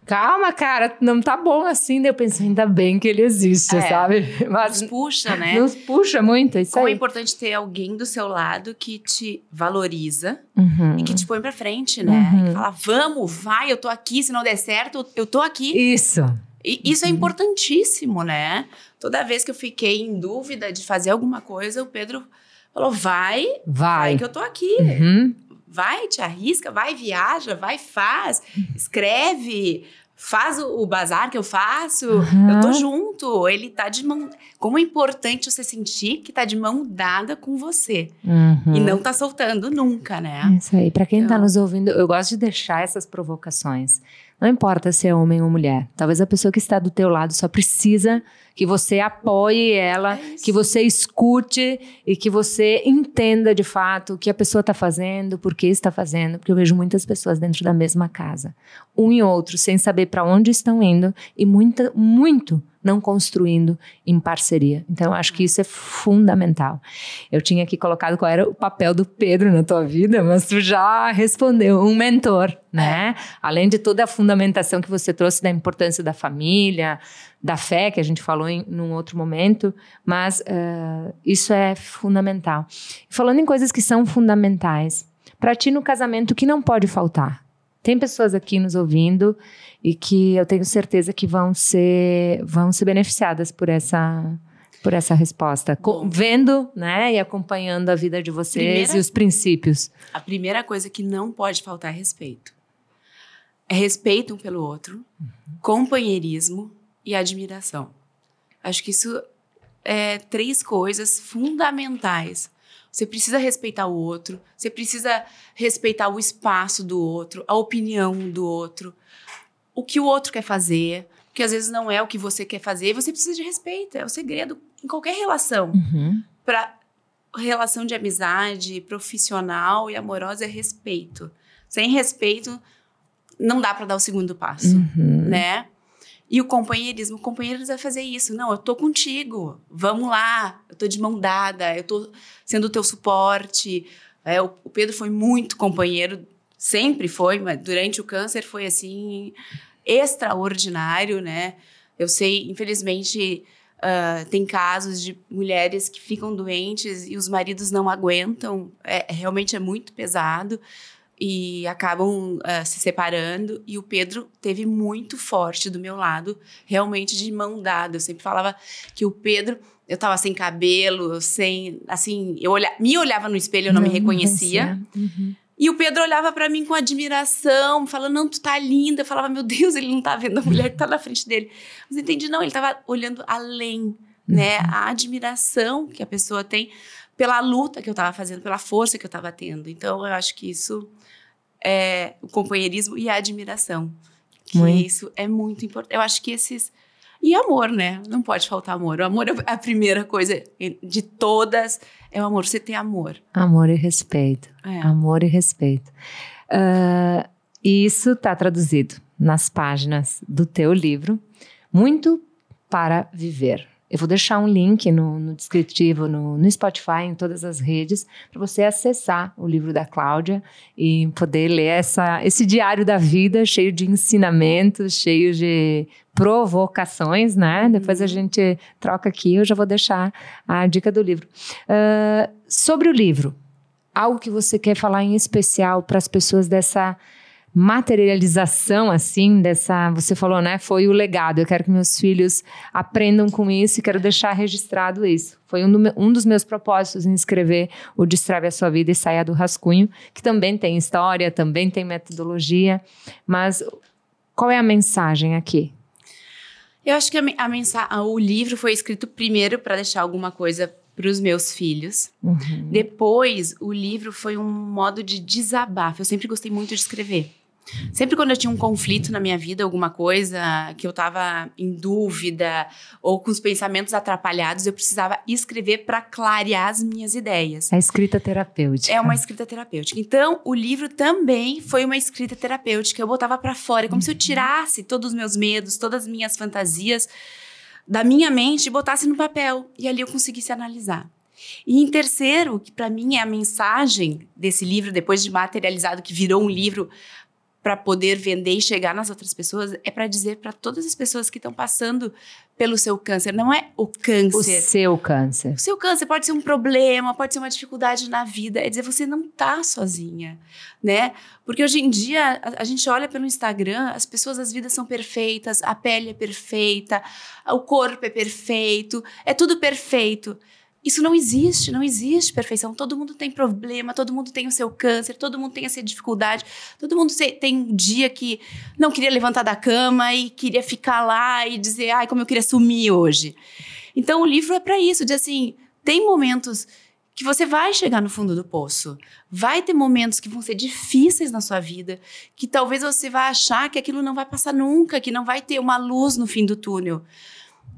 Calma, cara, não tá bom assim. Daí eu penso, ainda bem que ele existe, é, sabe? Mas nos puxa, né? Nos puxa muito, é isso Como aí. é importante ter alguém do seu lado que te valoriza uhum. e que te põe pra frente, né? Uhum. Que fala, vamos, vai, eu tô aqui, se não der certo, eu tô aqui. Isso. E isso é uhum. é importantíssimo, né? Toda vez que eu fiquei em dúvida de fazer alguma coisa, o Pedro falou, vai, vai, vai que eu tô aqui. Uhum. Vai, te arrisca, vai, viaja, vai, faz, escreve, faz o, o bazar que eu faço, uhum. eu tô junto. Ele tá de mão. Como é importante você sentir que tá de mão dada com você. Uhum. E não tá soltando nunca, né? É isso aí. Pra quem tá então... tá nos ouvindo, eu gosto de deixar essas provocações. Não importa se é homem ou mulher. Talvez a pessoa que está do teu lado só precisa que você apoie ela, É que você escute e que você entenda de fato o que a pessoa está fazendo, por que está fazendo, porque eu vejo muitas pessoas dentro da mesma casa, um e outro, sem saber para onde estão indo e muita, muito não construindo em parceria. Então, eu acho que isso é fundamental. Eu tinha aqui colocado qual era o papel do Pedro na tua vida, mas tu já respondeu, um mentor, né? Além de toda a fundamentação que você trouxe da importância da família, da fé, que a gente falou em num outro momento, mas eh, isso é fundamental. Falando em coisas que são fundamentais, para ti no casamento, o que não pode faltar? Tem pessoas aqui nos ouvindo e que eu tenho certeza que vão ser, vão ser beneficiadas por essa, por essa resposta. Bom. vendo né, e acompanhando a vida de vocês Primeira- e os princípios. A primeira coisa que não pode faltar é respeito. É respeito um pelo outro, companheirismo e admiração. Acho que isso é três coisas fundamentais. Você precisa respeitar o outro, você precisa respeitar o espaço do outro, a opinião do outro, o que o outro quer fazer, porque às vezes não é o que você quer fazer, e você precisa de respeito. É o segredo em qualquer relação Uhum. para relação de amizade profissional e amorosa é respeito. Sem respeito, não dá para dar o segundo passo, Uhum. né? E o companheirismo, o companheirismo vai fazer isso. Não, eu tô contigo. Vamos lá. Eu tô de mão dada. Eu tô sendo o teu suporte. É, o, o Pedro foi muito companheiro, sempre foi, mas durante o câncer foi assim extraordinário, né? Eu sei, infelizmente, ah, tem casos de mulheres que ficam doentes e os maridos não aguentam. É, realmente é muito pesado e acabam ah, se separando. E o Pedro teve muito forte do meu lado, realmente de mão dada. Eu sempre falava que o Pedro, eu tava sem cabelo, sem, assim, eu olha, me olhava no espelho, eu não, me reconhecia. Uhum. E o Pedro olhava pra mim com admiração, falando: Não, tu tá linda. Eu falava: Meu Deus, ele não tá vendo a mulher que tá na frente dele. Mas entendi, não, ele tava olhando além, né? A admiração que a pessoa tem pela luta que eu tava fazendo, pela força que eu tava tendo. Então, eu acho que isso é o companheirismo e a admiração. Que Muito. isso é muito importante. Eu acho que esses. E amor, né? Não pode faltar amor. O amor é a primeira coisa de todas. É o amor. Você tem amor. Amor e respeito. É. Amor e respeito. Ah, e isso está traduzido nas páginas do teu livro, Muito para Viver. Eu vou deixar um link no, no descritivo, no, no Spotify, em todas as redes, para você acessar o livro da Cláudia e poder ler essa, esse diário da vida cheio de ensinamentos, cheio de provocações, né? Depois a gente troca aqui, eu já vou deixar a dica do livro. Ah, sobre o livro, algo que você quer falar em especial para as pessoas dessa materialização assim dessa você falou né foi o legado eu quero que meus filhos aprendam com isso e quero deixar registrado isso foi um, do um dos meus propósitos em escrever o Destrave a Sua Vida e Saia do Rascunho que também tem história também tem metodologia mas qual é a mensagem aqui Eu acho que a, a mensa- a- o livro foi escrito primeiro para deixar alguma coisa para os meus filhos. Uhum. Depois, o livro foi um modo de desabafo. Eu sempre gostei muito de escrever. Sempre quando eu tinha um conflito na minha vida, alguma coisa que eu tava em dúvida ou com os pensamentos atrapalhados, eu precisava escrever para clarear as minhas ideias. a escrita terapêutica É uma escrita terapêutica. Então, o livro também foi uma escrita terapêutica. Eu botava pra fora, é como se eu tirasse todos os meus medos, todas as minhas fantasias da minha mente e botasse no papel. E ali eu conseguisse analisar. E em terceiro, que pra mim é a mensagem desse livro, depois de materializado, que virou um livro para poder vender e chegar nas outras pessoas, é para dizer para todas as pessoas que estão passando pelo seu câncer, não é o o câncer. seu câncer O seu câncer pode ser um problema, pode ser uma dificuldade na vida. É dizer, você não tá sozinha, né? Porque hoje em dia, a, a gente olha pelo Instagram, as pessoas, as vidas são perfeitas, a pele é perfeita, o corpo é perfeito, é tudo perfeito. Isso não existe, não existe perfeição. Todo mundo tem problema, todo mundo tem o seu câncer, todo mundo tem essa dificuldade, todo mundo tem um dia que não queria levantar da cama e queria ficar lá e dizer, ai, como eu queria sumir hoje. Então o livro é para isso, de assim, tem momentos que você vai chegar no fundo do poço. Vai ter momentos que vão ser difíceis na sua vida, que talvez você vá achar que aquilo não vai passar nunca, que não vai ter uma luz no fim do túnel.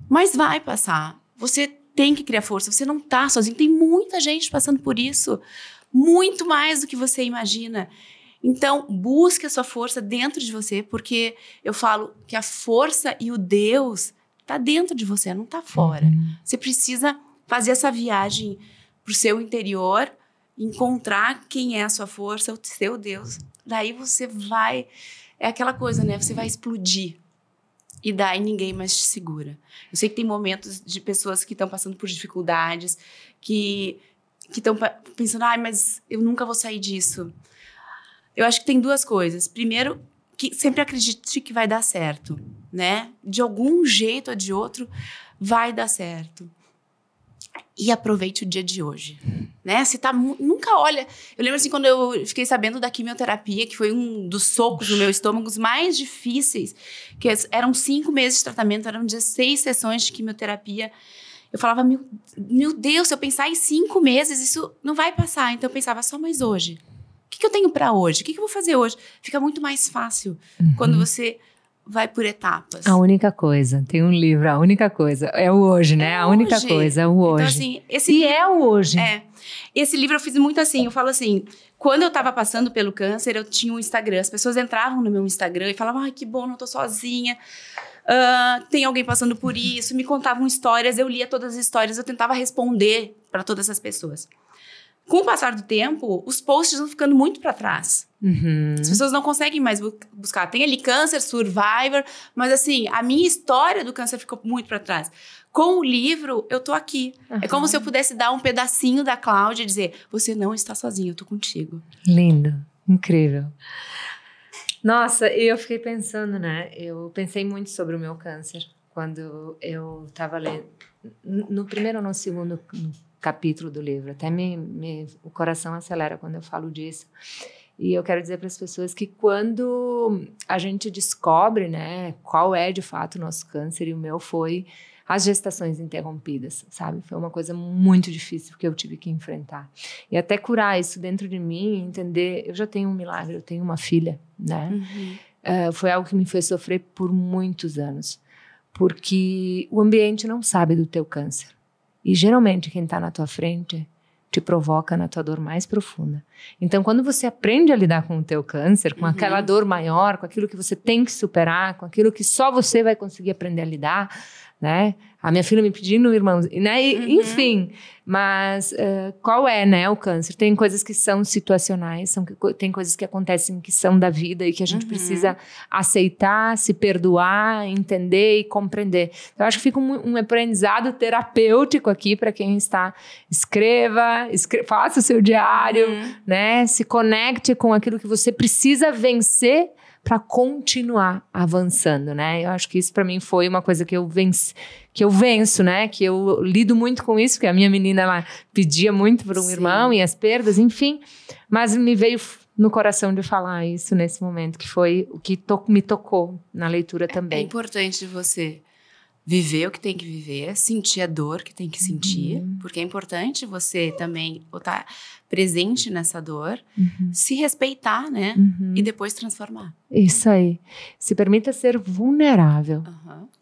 Mas vai passar. Você tem que criar força. Você não tá sozinho. Tem muita gente passando por isso. Muito mais do que você imagina. Então, busque a sua força dentro de você, porque eu falo que a força e o Deus tá dentro de você, não tá fora. Uhum. Você precisa fazer essa viagem pro seu interior, encontrar quem é a sua força, o seu Deus. Daí você vai é aquela coisa, né? Você vai explodir. E daí ninguém mais te segura. Eu sei que tem momentos de pessoas que estão passando por dificuldades, que que estão pensando, ai, ah, mas eu nunca vou sair disso. Eu acho que tem duas coisas. Primeiro, que sempre acredite que vai dar certo, né? De algum jeito ou de outro, vai dar certo e aproveite o dia de hoje, né? Você tá nunca olha. Eu lembro assim quando eu fiquei sabendo da quimioterapia, que foi um dos socos no meu estômago mais difíceis, que eram cinco meses de tratamento, eram 16 sessões de quimioterapia. Eu falava, meu, meu Deus, se eu pensar em cinco meses, isso não vai passar. Então eu pensava só mais hoje. O que, que eu tenho para hoje? O que, que eu vou fazer hoje? Fica muito mais fácil uhum. quando você vai por etapas. A única coisa, tem um livro, a única coisa, é o hoje, né? É a única coisa, é o então, hoje. Então, assim, esse e livro, é o hoje. É. Esse livro eu fiz muito assim, eu falo assim, quando eu tava passando pelo câncer, eu tinha um Instagram, as pessoas entravam no meu Instagram e falavam, ai, que bom, não tô sozinha. Uh, tem alguém passando por isso, me contavam histórias, eu lia todas as histórias, eu tentava responder para todas essas pessoas com o passar do tempo, os posts vão ficando muito para trás. Uhum. As pessoas não conseguem mais bu buscar. Tem ali câncer, survivor, mas assim, a minha história do câncer ficou muito para trás. Com o livro, eu tô aqui. Uhum. É como se eu pudesse dar um pedacinho da Cláudia e dizer: você não está sozinho, eu tô contigo. Lindo, incrível. Nossa, eu fiquei pensando, né? Eu pensei muito sobre o meu câncer quando eu estava lendo. No primeiro ou no segundo capítulo do livro. Até me, me, o coração acelera quando eu falo disso. E eu quero dizer para as pessoas que quando a gente descobre, né, qual é de fato o nosso câncer, e o meu foi as gestações interrompidas, sabe? Foi uma coisa muito difícil que eu tive que enfrentar. E até curar isso dentro de mim, entender, eu já tenho um milagre, eu tenho uma filha, né? Uhum. Uh, foi algo que me fez sofrer por muitos anos, porque o ambiente não sabe do teu câncer. E geralmente quem está na tua frente te provoca na tua dor mais profunda. Então, quando você aprende a lidar com o teu câncer, com uhum. aquela dor maior, com aquilo que você tem que superar, com aquilo que só você vai conseguir aprender a lidar, né? A minha filha me pedindo, irmão, né? E, uhum. Enfim, mas uh, qual é, né, o câncer? Tem coisas que são situacionais, são, tem coisas que acontecem que são da vida e que a gente uhum. precisa aceitar, se perdoar, entender e compreender. Então, eu acho que fica um, um aprendizado terapêutico aqui para quem está. Escreva, faça o seu diário, uhum. né? Se conecte com aquilo que você precisa vencer para continuar avançando, né? Eu acho que isso para mim foi uma coisa que eu venci, que eu venço, né? Que eu lido muito com isso, porque a minha menina ela pedia muito para um Sim. irmão e as perdas, enfim, mas me veio no coração de falar isso nesse momento, que foi o que to me tocou na leitura também. É importante você viver o que tem que viver, sentir a dor que tem que sentir, uhum. porque é importante você também estar presente nessa dor, uhum. se respeitar, né? Uhum. E depois transformar. Isso aí. Se permita ser vulnerável,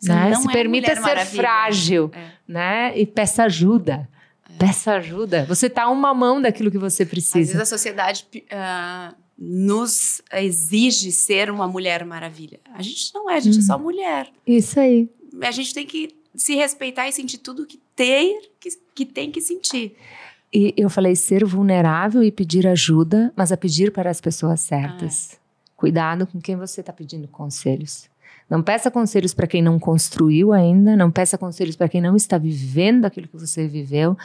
né? Se é permita ser maravilha. frágil, é. né? E peça ajuda. É. Peça ajuda. Você está uma mão daquilo que você precisa. Às vezes a sociedade uh, nos exige ser uma mulher maravilha. A gente não é, a gente é só uhum. mulher. Isso aí a gente tem que se respeitar e sentir tudo que ter, que, que tem que sentir. E eu falei ser vulnerável e pedir ajuda, mas a pedir para as pessoas certas. Ah, é. Cuidado com quem você está pedindo conselhos. Não peça conselhos para quem não construiu ainda, não peça conselhos para quem não está vivendo aquilo que você viveu.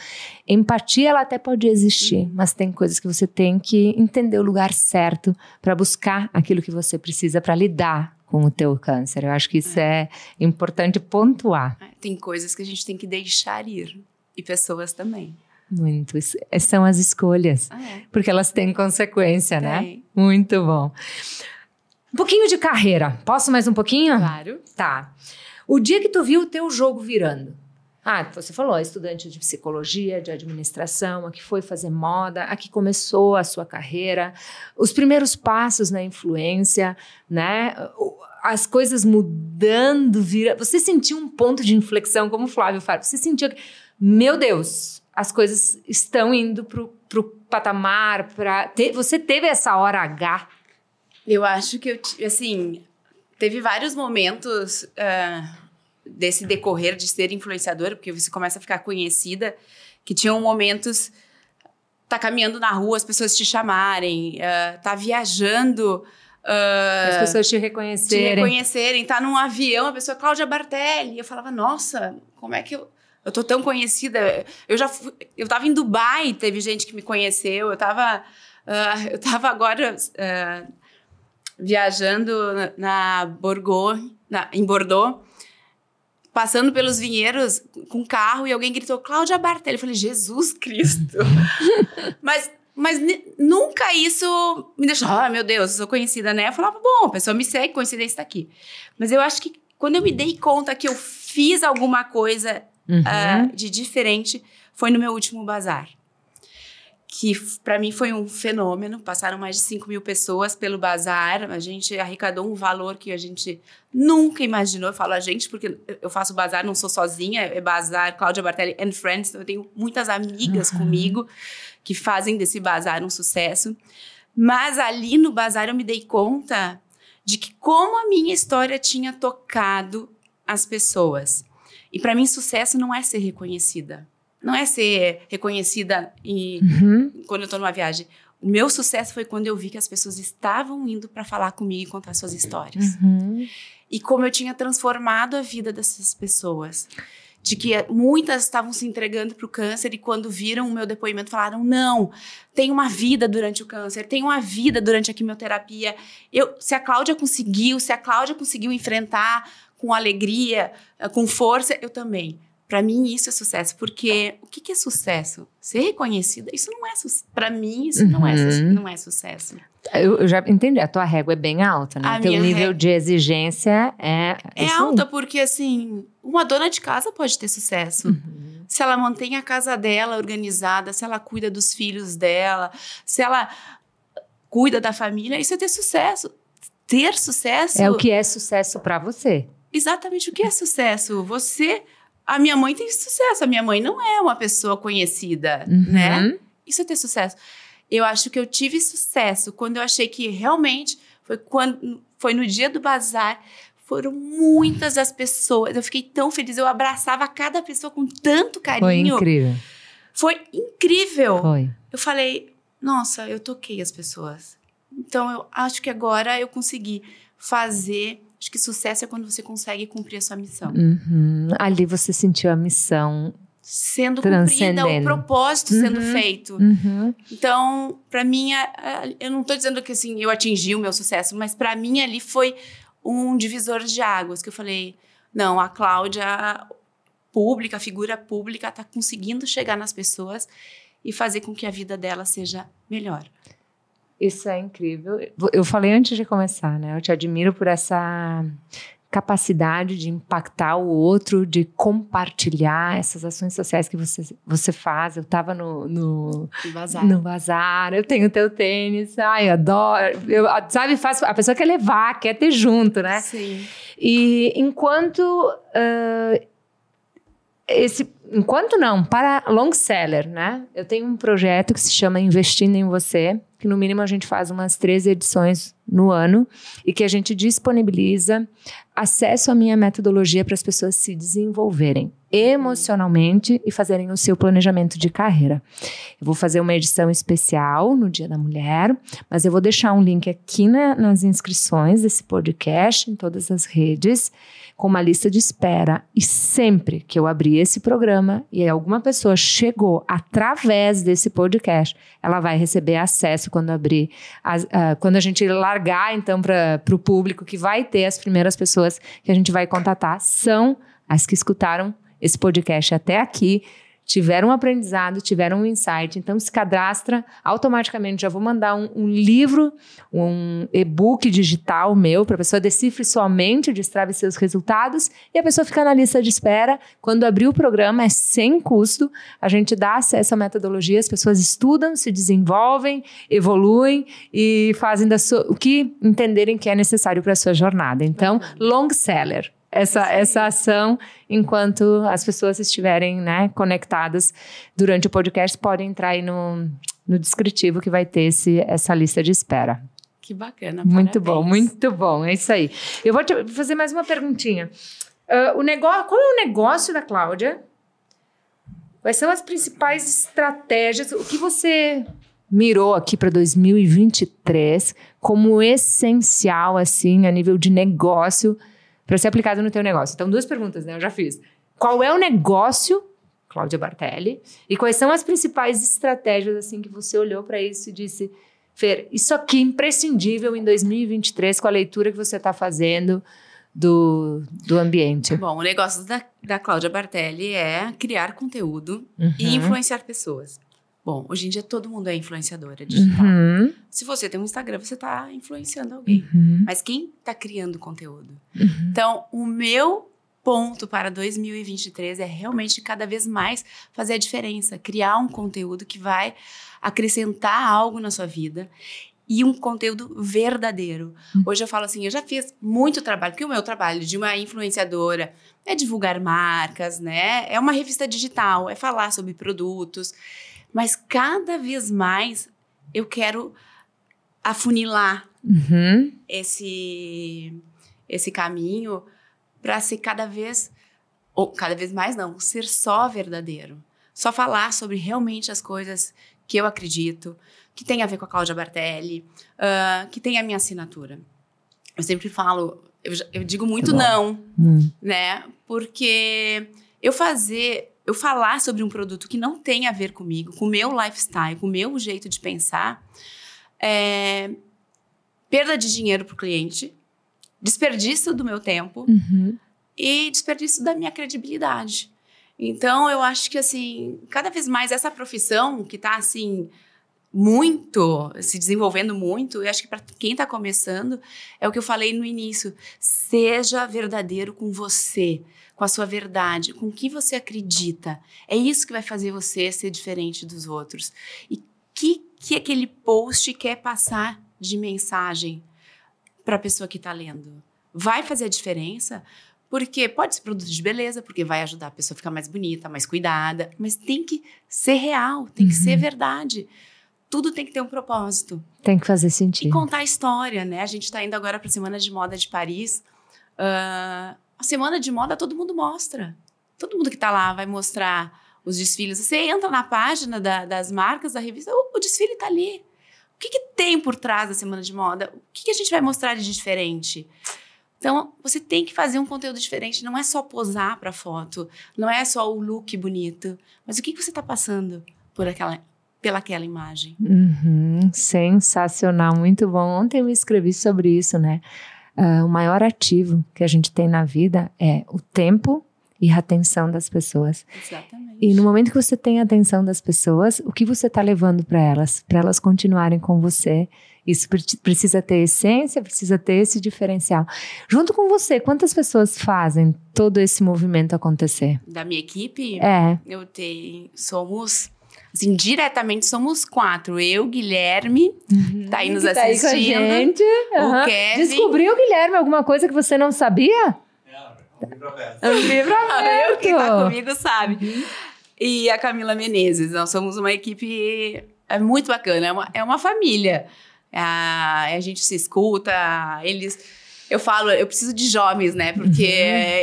Empatia ela até pode existir, uhum. mas tem coisas que você tem que entender o lugar certo para buscar aquilo que você precisa para lidar com o teu câncer. Eu acho que isso é, é importante pontuar. É, tem coisas que a gente tem que deixar ir e pessoas também. Muito. É, são as escolhas. Ah, é. Porque elas têm consequência, né? tem. né? Muito bom. Um pouquinho de carreira. Posso mais um pouquinho? Claro. Tá. O dia que tu viu o teu jogo virando, Ah, você falou, estudante de psicologia, de administração, a que foi fazer moda, a que começou a sua carreira, os primeiros passos na influência, né? As coisas mudando, vira. Você sentiu um ponto de inflexão, como o Flávio fala. Você sentiu que, meu Deus, as coisas estão indo pro, pro patamar, para. Te... Você teve essa hora H? Eu acho que eu, assim, teve vários momentos. Uh desse decorrer de ser influenciadora, porque você começa a ficar conhecida, que tinham momentos tá caminhando na rua, as pessoas te chamarem, uh, tá viajando, uh, as pessoas te reconhecerem, te reconhecerem, tá num avião, a pessoa Cláudia Bartelli, eu falava, nossa, como é que eu eu tô tão conhecida. Eu já fui, eu tava em Dubai, teve gente que me conheceu. Eu tava uh, eu tava agora uh, viajando na, na Bordeaux, na, em Bordeaux passando pelos vinheiros com carro e alguém gritou Cláudia Bartelli. Eu falei, Jesus Cristo. mas mas nunca isso me deixou, ah, meu Deus, eu sou conhecida, né? Eu falava, bom, a pessoa me segue, coincidência está aqui. Mas eu acho que quando eu me dei conta que eu fiz alguma coisa uhum. uh, de diferente, foi no meu último bazar que para mim foi um fenômeno. Passaram mais de 5 mil pessoas pelo bazar. A gente arrecadou um valor que a gente nunca imaginou. Eu falo a gente porque eu faço bazar, não sou sozinha. É bazar Cláudia Bartelli and Friends. Então eu tenho muitas amigas uhum. comigo que fazem desse bazar um sucesso. Mas ali no bazar eu me dei conta de que como a minha história tinha tocado as pessoas. E para mim sucesso não é ser reconhecida não é ser reconhecida e, uhum. quando eu estou numa viagem. O meu sucesso foi quando eu vi que as pessoas estavam indo para falar comigo e contar suas histórias. Uhum. E como eu tinha transformado a vida dessas pessoas. De que muitas estavam se entregando para o câncer e quando viram o meu depoimento falaram: não, tem uma vida durante o câncer, tem uma vida durante a quimioterapia. Eu, se a Cláudia conseguiu, se a Cláudia conseguiu enfrentar com alegria, com força, eu também. Para mim, isso é sucesso, porque o que, que é sucesso? Ser reconhecida, isso não é sucesso. Para mim, isso uhum. não, é, uhum. não é sucesso. Eu, eu, já entendi, a tua régua é bem alta, né? O teu nível de exigência é. É alta, porque assim, uma dona de casa pode ter sucesso. Uhum. Se ela mantém a casa dela organizada, se ela cuida dos filhos dela, se ela cuida da família, isso é ter sucesso. Ter sucesso. É o que é sucesso para você. Exatamente o que é sucesso. Você a minha mãe tem sucesso. A minha mãe não é uma pessoa conhecida, uhum. né? Isso é ter sucesso. Eu acho que eu tive sucesso quando eu achei que realmente foi quando foi no dia do bazar. Foram muitas as pessoas. Eu fiquei tão feliz. Eu abraçava cada pessoa com tanto carinho. Foi incrível. Foi incrível. Foi. Eu falei, nossa, eu toquei as pessoas. Então eu acho que agora eu consegui fazer Acho que sucesso é quando você consegue cumprir a sua missão. Uhum. Ali você sentiu a missão sendo cumprida, o propósito uhum. sendo feito. Uhum. Então, para mim, eu não estou dizendo que assim eu atingi o meu sucesso, mas para mim ali foi um divisor de águas que eu falei, não, a Cláudia pública, a figura pública está conseguindo chegar nas pessoas e fazer com que a vida dela seja melhor. Isso é incrível. Eu falei antes de começar, né? Eu te admiro por essa capacidade de impactar o outro, de compartilhar essas ações sociais que você, você faz. Eu estava no, no, bazar. no bazar, eu tenho teu tênis, ai, adoro. Eu, sabe, faz, a pessoa quer levar, quer ter junto, né? Sim. E enquanto uh, esse, enquanto não, para long seller, né? Eu tenho um projeto que se chama Investindo em Você, que no mínimo a gente faz umas três edições no ano e que a gente disponibiliza acesso à minha metodologia para as pessoas se desenvolverem emocionalmente e fazerem o seu planejamento de carreira. Eu vou fazer uma edição especial no Dia da Mulher, mas eu vou deixar um link aqui na, nas inscrições desse podcast, em todas as redes, com uma lista de espera. E sempre que eu abrir esse programa e alguma pessoa chegou através desse podcast, ela vai receber acesso quando abrir, as, uh, quando a gente largar então para o público que vai ter as primeiras pessoas que a gente vai contatar são as que escutaram esse podcast até aqui, tiveram um aprendizado, tiveram um insight. Então, se cadastra automaticamente. Já vou mandar um, um livro, um e-book digital meu para a pessoa decifre somente, destrave seus resultados e a pessoa fica na lista de espera. Quando abrir o programa, é sem custo. A gente dá acesso à metodologia, as pessoas estudam, se desenvolvem, evoluem e fazem da sua, o que entenderem que é necessário para a sua jornada. Então, long seller essa, essa ação enquanto as pessoas estiverem né, conectadas durante o podcast. Podem entrar aí no, no descritivo que vai ter esse, essa lista de espera. Que bacana. Muito parabéns. bom, muito bom. É isso aí. Eu vou te fazer mais uma perguntinha. Uh, o negócio, qual é o negócio da Cláudia? Quais são as principais estratégias? O que você mirou aqui para 2023 como essencial, assim, a nível de negócio para ser aplicado no teu negócio? Então, duas perguntas, né? Eu já fiz. Qual é o negócio, Cláudia Bartelli, e quais são as principais estratégias, assim, que você olhou para isso e disse, Fer, isso aqui é imprescindível em 2023 com a leitura que você está fazendo do, do ambiente? Bom, o negócio da, da Cláudia Bartelli é criar conteúdo Uhum. e influenciar pessoas. Bom, hoje em dia todo mundo é influenciadora digital. Uhum. Se você tem um Instagram, você está influenciando alguém. Uhum. Mas quem está criando conteúdo? Uhum. Então, o meu ponto para 2023 é realmente cada vez mais fazer a diferença, criar um conteúdo que vai acrescentar algo na sua vida e um conteúdo verdadeiro. Hoje eu falo assim, eu já fiz muito trabalho, porque o meu trabalho de uma influenciadora é divulgar marcas, né? É uma revista digital, é falar sobre produtos, mas cada vez mais eu quero afunilar Uhum. esse esse caminho para ser cada vez ou cada vez mais não, ser só verdadeiro. Só falar sobre realmente as coisas que eu acredito, que tem a ver com a Cláudia Bartelli, ah, que tem a minha assinatura. Eu sempre falo, eu, eu digo muito não, Hum. né? Porque eu fazer, eu falar sobre um produto que não tem a ver comigo, com o meu lifestyle, com o meu jeito de pensar, é perda de dinheiro para o cliente, desperdício do meu tempo Uhum. e desperdício da minha credibilidade. Então, eu acho que, assim, cada vez mais essa profissão que está, assim, muito, se desenvolvendo muito, eu acho que para quem está começando, é o que eu falei no início. Seja verdadeiro com você, com a sua verdade, com o que você acredita. É isso que vai fazer você ser diferente dos outros. E o que, que aquele post quer passar de mensagem para a pessoa que está lendo? Vai fazer a diferença? Porque pode ser produto de beleza, porque vai ajudar a pessoa a ficar mais bonita, mais cuidada, mas tem que ser real, tem que ser verdade. Tudo tem que ter um propósito. Tem que fazer E sentido. contar a história, né? A gente está indo agora para a Semana de Moda de Paris. Ah, a Semana de Moda todo mundo mostra. Todo mundo que está lá vai mostrar os desfiles. Você entra na página da- das marcas da revista, o, o desfile está ali. O que, que tem por trás da Semana de Moda? O que, que a gente vai mostrar de diferente? Então, você tem que fazer um conteúdo diferente. Não é só posar para foto, não é só o look bonito, mas o que, que você está passando por aquela, pelaquela imagem. Uhum, sensacional, muito bom. Ontem eu escrevi sobre isso, né? Ah, o maior ativo que a gente tem na vida é o tempo e a atenção das pessoas. Exatamente. E no momento que você tem a atenção das pessoas, o que você está levando para elas? Para elas continuarem com você. Isso pre- precisa ter essência, precisa ter esse diferencial. Junto com você, quantas pessoas fazem todo esse movimento acontecer? Da minha equipe, É. eu tenho. Somos. Assim, diretamente somos quatro. Eu, Guilherme, tá aí nos Que tá aí com a assistindo. gente. Aham. O Kevin. Descobriu, Guilherme, alguma coisa que você não sabia? É, um livro aberto. Um livro eu, quem tá aberto. comigo sabe. E a Camila Menezes. Nós somos uma equipe é muito bacana, é uma, é uma família. A, a gente se escuta, eles. Eu falo, eu preciso de jovens, né? Porque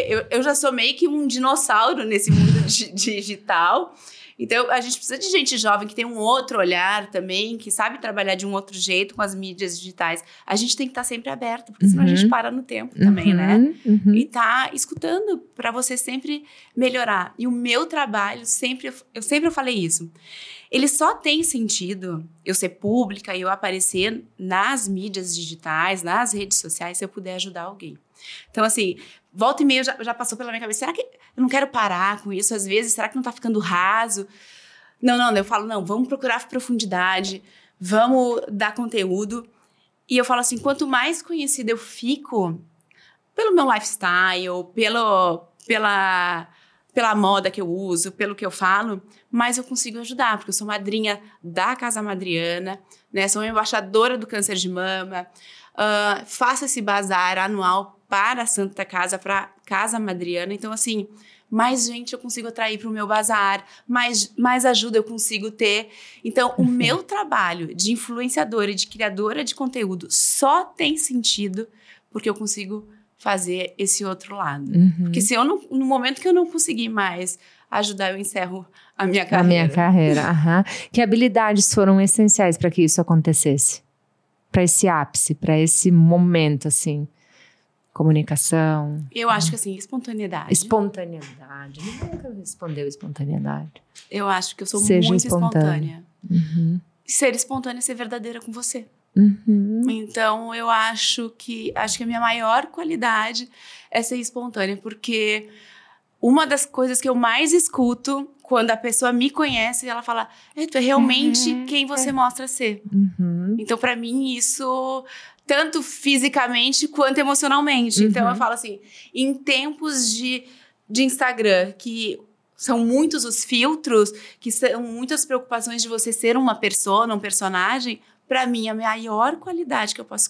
eu, eu já sou meio que um dinossauro nesse mundo di- digital. Então, a gente precisa de gente jovem que tem um outro olhar também, que sabe trabalhar de um outro jeito com as mídias digitais. A gente tem que estar sempre aberto, porque senão a Uhum. gente para no tempo também, né? Uhum, uhum. e tá escutando para você sempre melhorar. E o meu trabalho sempre eu sempre falei isso. Ele só tem sentido eu ser pública e eu aparecer nas mídias digitais, nas redes sociais, se eu puder ajudar alguém. Então assim, volta e meia já, já passou pela minha cabeça, será que eu não quero parar com isso às vezes? Será que não tá ficando raso? Não, não, eu falo, não, vamos procurar profundidade, vamos dar conteúdo. E eu falo assim, quanto mais conhecida eu fico pelo meu lifestyle, pelo, pela, pela moda que eu uso, pelo que eu falo, mais eu consigo ajudar, porque eu sou madrinha da Casa Madriana, né? Sou embaixadora do câncer de mama, uh, faço esse bazar anual para a Santa Casa, para Casa Madriana. Então, assim, mais gente eu consigo atrair para o meu bazar, mais, mais ajuda eu consigo ter. Então, o meu trabalho de influenciadora e de criadora de conteúdo só tem sentido porque eu consigo fazer esse outro lado. Uhum. Porque se eu não, no momento que eu não conseguir mais ajudar, eu encerro a minha carreira. A minha carreira, aham. Que habilidades foram essenciais para que isso acontecesse? Para esse ápice, para esse momento, assim comunicação. Eu acho que assim, espontaneidade. Espontaneidade. Nunca respondeu espontaneidade. Eu acho que eu sou Seja muito espontânea. Uhum. Ser espontânea é ser verdadeira com você. Uhum. Então eu acho que acho que a minha maior qualidade é ser espontânea, porque uma das coisas que eu mais escuto quando a pessoa me conhece, ela fala: é, tu é realmente uhum. quem você mostra ser. Uhum. Então, para mim, isso tanto fisicamente quanto emocionalmente. Uhum. Então eu uhum. falo assim, em tempos de, de Instagram, que são muitos os filtros, que são muitas preocupações de você ser uma pessoa, um personagem, para mim a maior qualidade que eu posso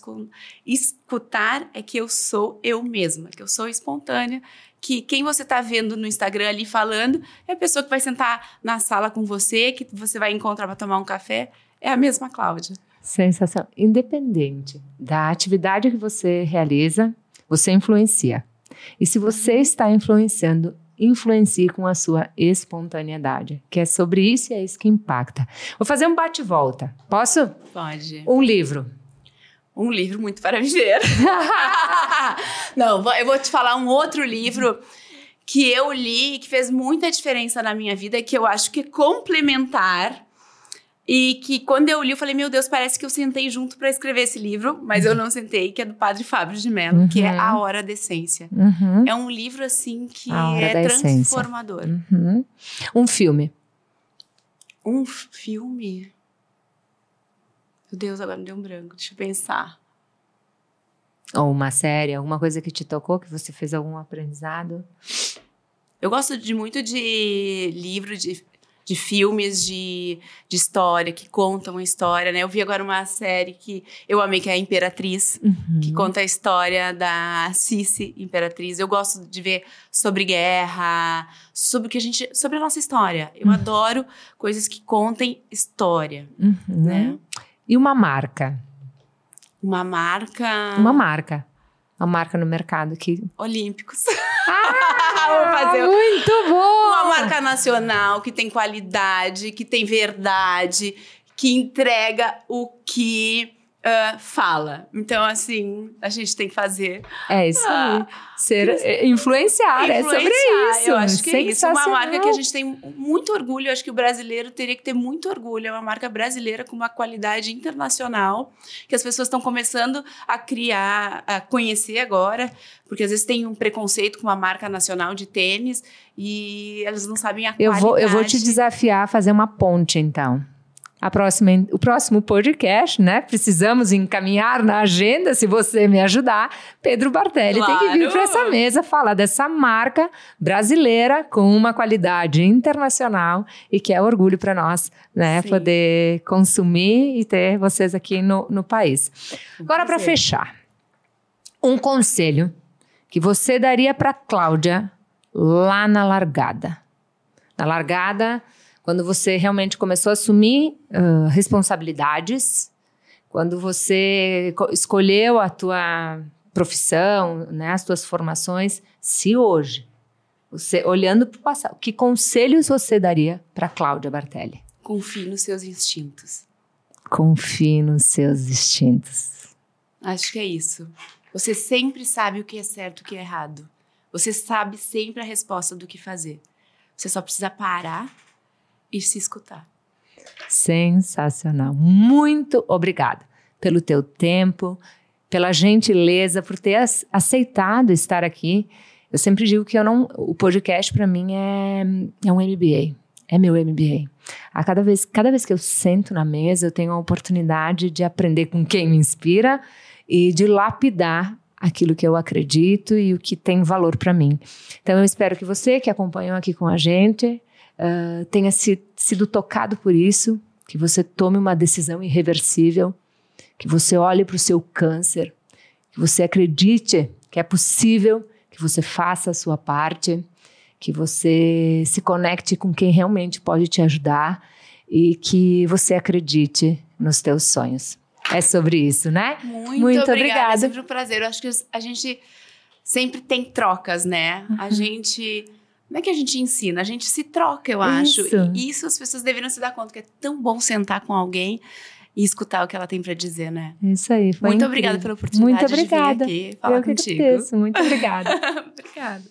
escutar é que eu sou eu mesma, que eu sou espontânea, que quem você está vendo no Instagram ali falando é a pessoa que vai sentar na sala com você, que você vai encontrar para tomar um café, é a mesma Cláudia. Sensação. Independente da atividade que você realiza, você influencia. E se você está influenciando, influencie com a sua espontaneidade, que é sobre isso e é isso que impacta. Vou fazer um bate-volta. Posso? Pode. Um livro. Um livro muito para viver. Não, eu vou te falar um outro livro que eu li que fez muita diferença na minha vida, que eu acho que é complementar e que quando eu li, eu falei, meu Deus, parece que eu sentei junto para escrever esse livro, mas eu não sentei, que é do Padre Fábio de Mello, uhum. que é A Hora da Essência. Uhum. É um livro, assim, que é transformador. Uhum. Um filme. Um filme? Meu Deus, agora me deu um branco, deixa eu pensar. Ou uma série, alguma coisa que te tocou, que você fez algum aprendizado? Eu gosto de muito de livro de de filmes de, de história, que contam a história, né? Eu vi agora uma série que eu amei, que é a Imperatriz, uhum. que conta a história da Cici Imperatriz. Eu gosto de ver sobre guerra, sobre o que a gente. sobre a nossa história. Eu uhum. adoro coisas que contem história. Uhum. Né? E uma marca? Uma marca. Uma marca. Uma marca no mercado que. Olímpicos. Ah, Vou fazer muito bom! Uma marca nacional que tem qualidade, que tem verdade, que entrega o que uh, fala. Então, assim, a gente tem que fazer. É isso aí. Uh, Ser, influenciar, influenciar, é sobre isso. Eu acho que é isso. Uma marca que a gente tem muito orgulho. Eu acho que o brasileiro teria que ter muito orgulho. É uma marca brasileira com uma qualidade internacional que as pessoas estão começando a criar, a conhecer agora. Porque às vezes tem um preconceito com uma marca nacional de tênis e elas não sabem a eu qualidade. Vou, eu vou te desafiar a fazer uma ponte, então a próxima, o próximo podcast, né? Precisamos encaminhar na agenda, se você me ajudar. Pedro Bartelli claro. tem que vir para essa mesa falar dessa marca brasileira com uma qualidade internacional e que é orgulho para nós, né? Sim. Poder consumir e ter vocês aqui no, no país. Agora, para fechar, um conselho que você daria para Cláudia lá na largada. Na largada quando você realmente começou a assumir uh, responsabilidades, quando você escolheu a tua profissão, né, as tuas formações, se hoje, você olhando para o passado, que conselhos você daria para Cláudia Bartelli? Confie nos seus instintos. Confie nos seus instintos. Acho que é isso. Você sempre sabe o que é certo e o que é errado. Você sabe sempre a resposta do que fazer. Você só precisa parar e se escutar. Sensacional. Muito obrigada pelo teu tempo, pela gentileza, por ter aceitado estar aqui Eu sempre digo que eu não, o podcast para mim é, é um MBA, é meu MBA. A cada vez, cada vez que eu sento na mesa, eu tenho a oportunidade de aprender com quem me inspira e de lapidar aquilo que eu acredito e o que tem valor para mim. Então eu espero que você que acompanhou aqui com a gente uh, tenha se, sido tocado por isso, que você tome uma decisão irreversível, que você olhe para o seu câncer, que você acredite que é possível, que você faça a sua parte, que você se conecte com quem realmente pode te ajudar e que você acredite nos teus sonhos. É sobre isso, né? Muito, Muito obrigada. obrigada. É sempre um prazer. Eu acho que a gente sempre tem trocas, né? Uhum. A gente. Não é que a gente ensina, a gente se troca, eu acho. Isso. E isso as pessoas deveriam se dar conta que é tão bom sentar com alguém e escutar o que ela tem para dizer, né? Isso aí. Muito incrível. obrigada pela oportunidade Muito obrigada. de vir aqui falar eu contigo. Agradeço. Muito obrigada. obrigada.